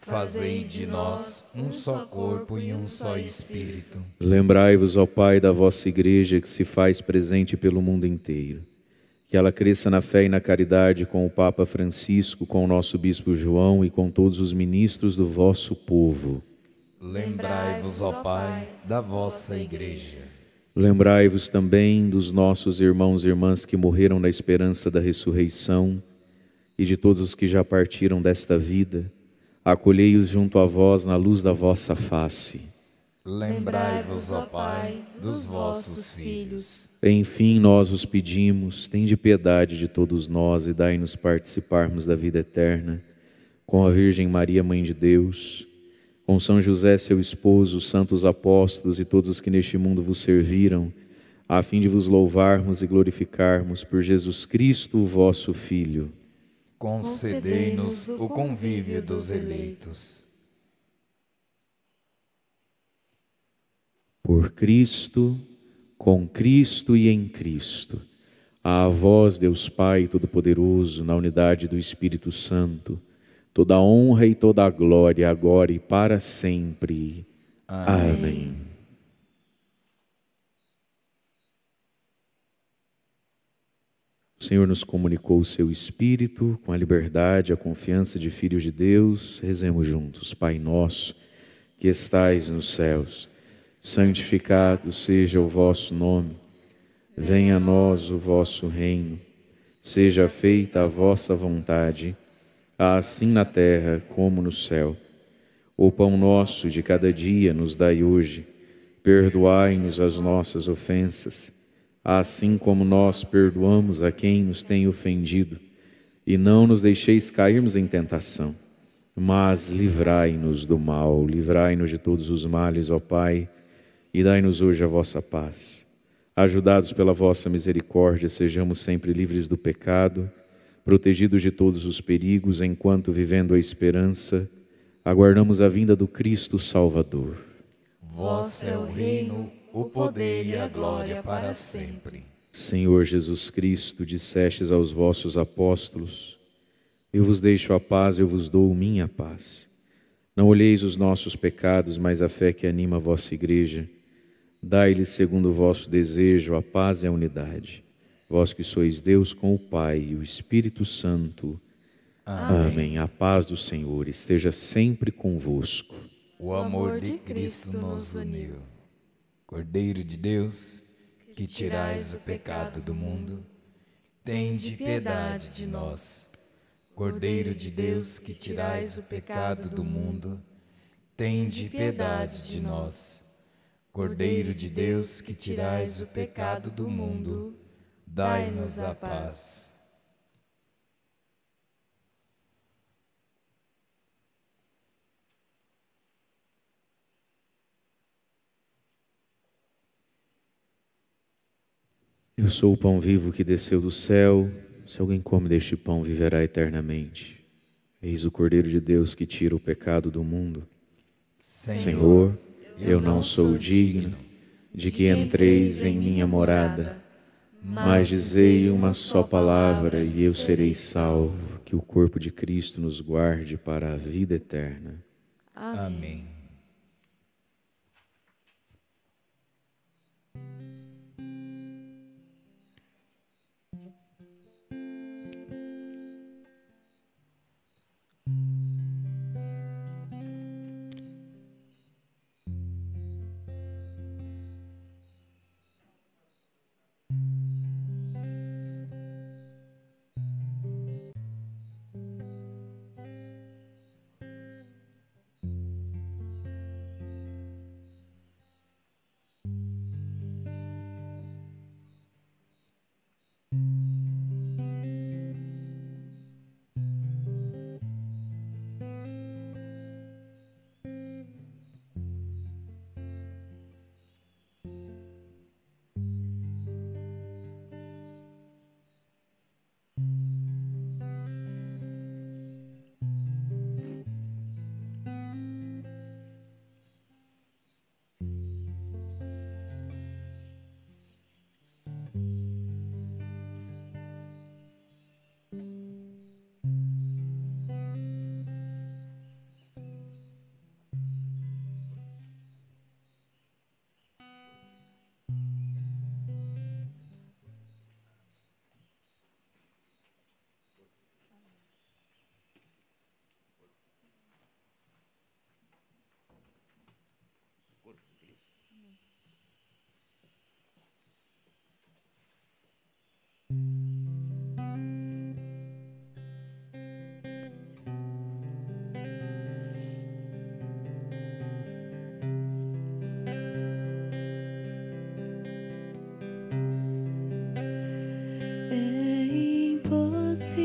Fazei de nós um só corpo e um só espírito. Lembrai-vos, ó Pai, da vossa igreja que se faz presente pelo mundo inteiro. Que ela cresça na fé e na caridade com o Papa Francisco, com o nosso Bispo João e com todos os ministros do vosso povo. Lembrai-vos, ó Pai, da vossa igreja. Lembrai-vos também dos nossos irmãos e irmãs que morreram na esperança da ressurreição e de todos os que já partiram desta vida. Acolhei-os junto a vós na luz da vossa face. Lembrai-vos, ó Pai, dos vossos filhos. Enfim, nós os pedimos, tende piedade de todos nós e dai-nos participarmos da vida eterna. Com a Virgem Maria, Mãe de Deus, com São José, seu esposo, os santos apóstolos e todos os que neste mundo vos serviram, a fim de vos louvarmos e glorificarmos por Jesus Cristo, vosso Filho. Concedei-nos o convívio dos eleitos. Por Cristo, com Cristo e em Cristo. A vós, Deus Pai Todo-Poderoso, na unidade do Espírito Santo, toda a honra e toda a glória, agora e para sempre. Amém. O Senhor nos comunicou o seu Espírito com a liberdade, a confiança de filhos de Deus. Rezemos juntos. Pai nosso, que estais nos céus, santificado seja o vosso nome. Venha a nós o vosso reino. Seja feita a vossa vontade, assim na terra como no céu. O pão nosso de cada dia nos dai hoje. Perdoai-nos as nossas ofensas, assim como nós perdoamos a quem nos tem ofendido. E não nos deixeis cairmos em tentação, mas livrai-nos do mal, livrai-nos de todos os males, ó Pai, e dai-nos hoje a vossa paz. Ajudados pela vossa misericórdia, sejamos sempre livres do pecado, protegidos de todos os perigos, enquanto, vivendo a esperança, aguardamos a vinda do Cristo Salvador. Vosso é o reino, o poder e a glória para sempre. Senhor Jesus Cristo, dissestes aos vossos apóstolos: Eu vos deixo a paz, eu vos dou minha paz. Não olheis os nossos pecados, mas a fé que anima a vossa igreja. Dai-lhes, segundo o vosso desejo, a paz e a unidade. Vós que sois Deus com o Pai e o Espírito Santo. Amém. A paz do Senhor esteja sempre convosco. O amor de Cristo nos uniu. Cordeiro de Deus, que tirais o pecado do mundo, tende piedade de nós. Cordeiro de Deus, que tirais o pecado do mundo, tende piedade de nós. Cordeiro de Deus, que tirais o pecado do mundo, dai-nos a paz. Eu sou o pão vivo que desceu do céu. Se alguém come deste pão, viverá eternamente. Eis o Cordeiro de Deus que tira o pecado do mundo. Senhor, eu não sou digno de que entreis em minha morada, mas dizei uma só palavra e eu serei salvo. Que o corpo de Cristo nos guarde para a vida eterna. Amém.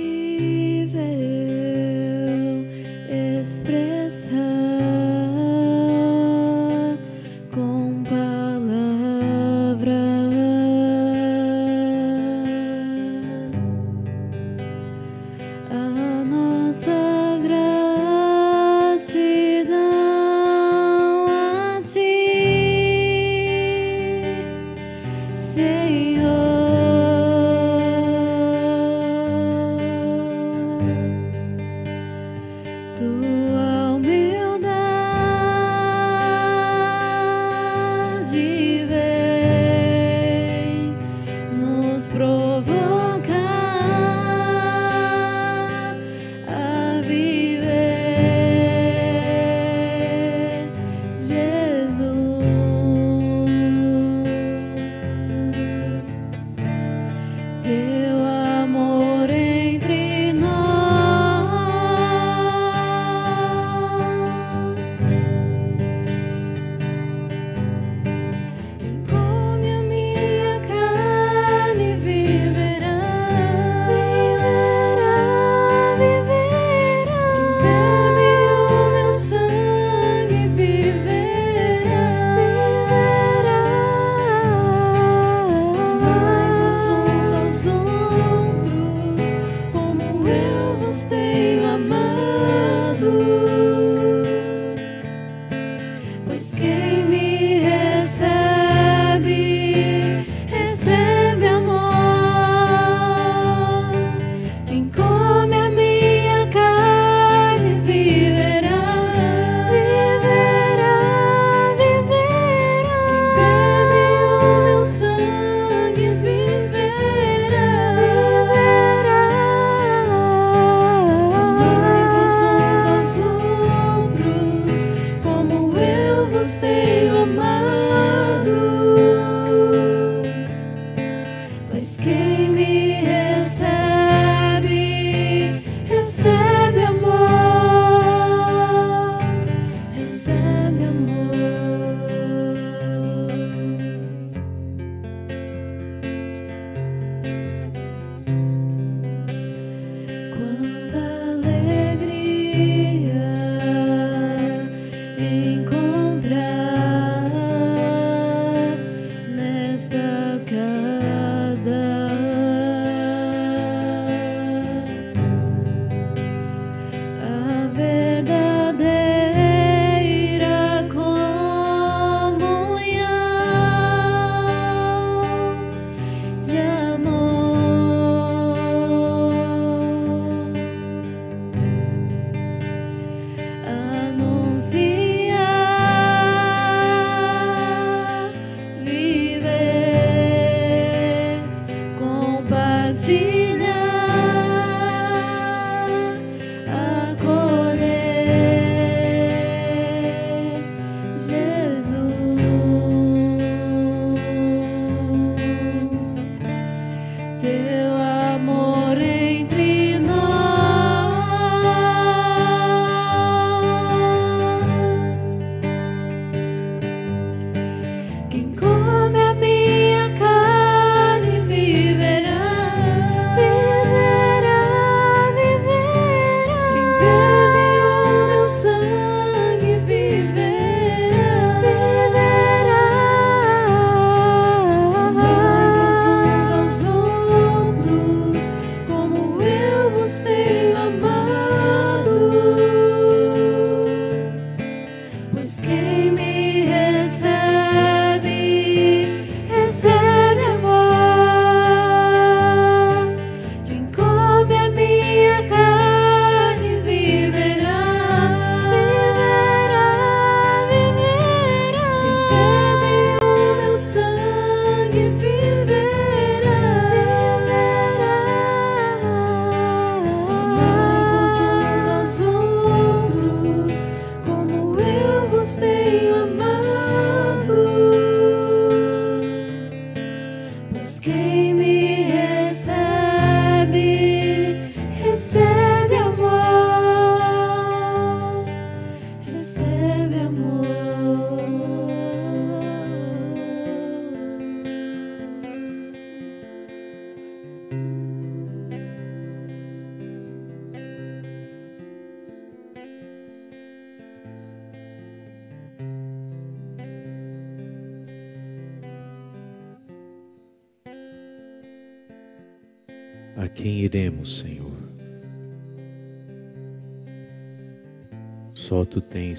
Impossível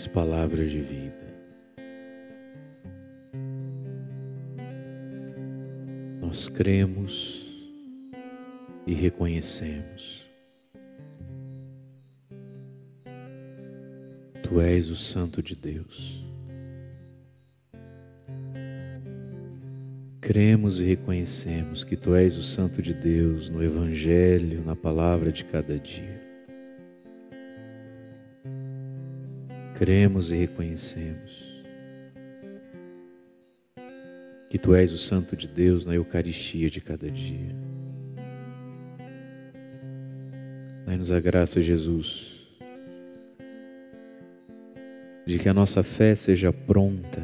tens palavras de vida. Nós cremos e reconhecemos. Tu és o Santo de Deus. Cremos e reconhecemos que Tu és o Santo de Deus no Evangelho, na palavra de cada dia. Cremos e reconhecemos que Tu és o Santo de Deus na Eucaristia de cada dia. Dai-nos a graça, Jesus, de que a nossa fé seja pronta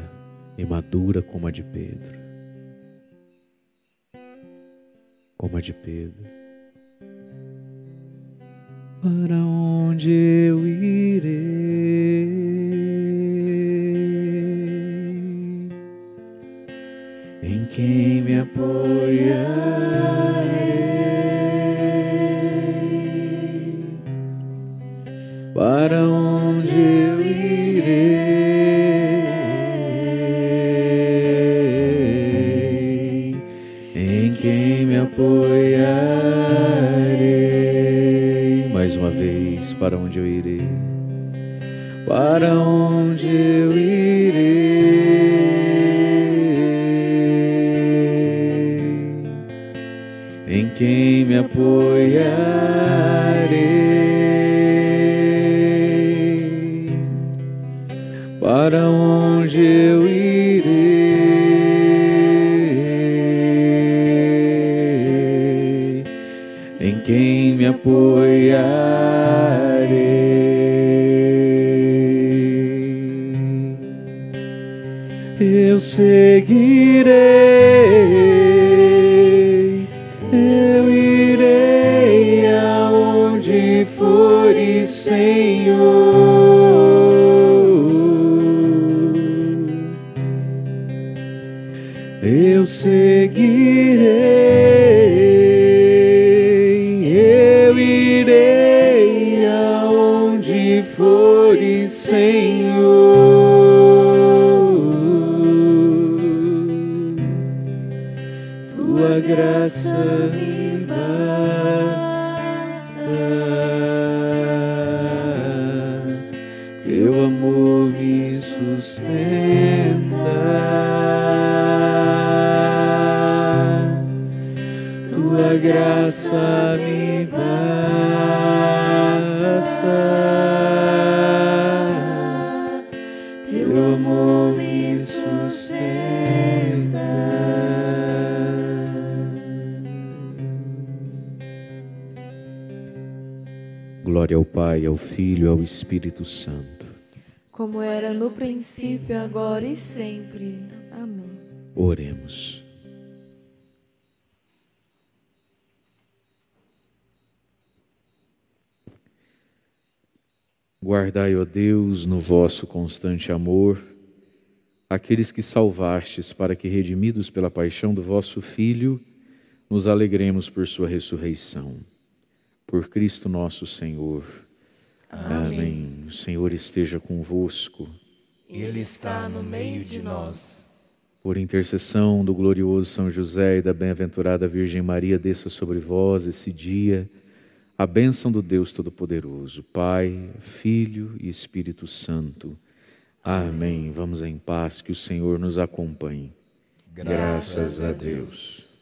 e madura como a de Pedro. Como a de Pedro. Para onde eu irei? Quem me apoiarei? Para onde eu irei? Em quem me apoiarei? Mais uma vez, para onde eu irei? Para onde eu irei? Em quem me apoiarei? Para onde eu irei? Em quem me apoiarei? Eu seguirei, Eu Pai, ao Filho e ao Espírito Santo. Como era no princípio, agora e sempre. Amém. Oremos. Guardai, ó Deus, no vosso constante amor, aqueles que salvastes, para que, redimidos pela paixão do vosso Filho, nos alegremos por sua ressurreição. Por Cristo nosso Senhor. Amém. O Senhor esteja convosco. Ele está no meio de nós. Por intercessão do glorioso São José e da bem-aventurada Virgem Maria, desça sobre vós esse dia a bênção do Deus Todo-Poderoso, Pai, Filho e Espírito Santo. Amém. Vamos em paz, que o Senhor nos acompanhe. Graças a Deus.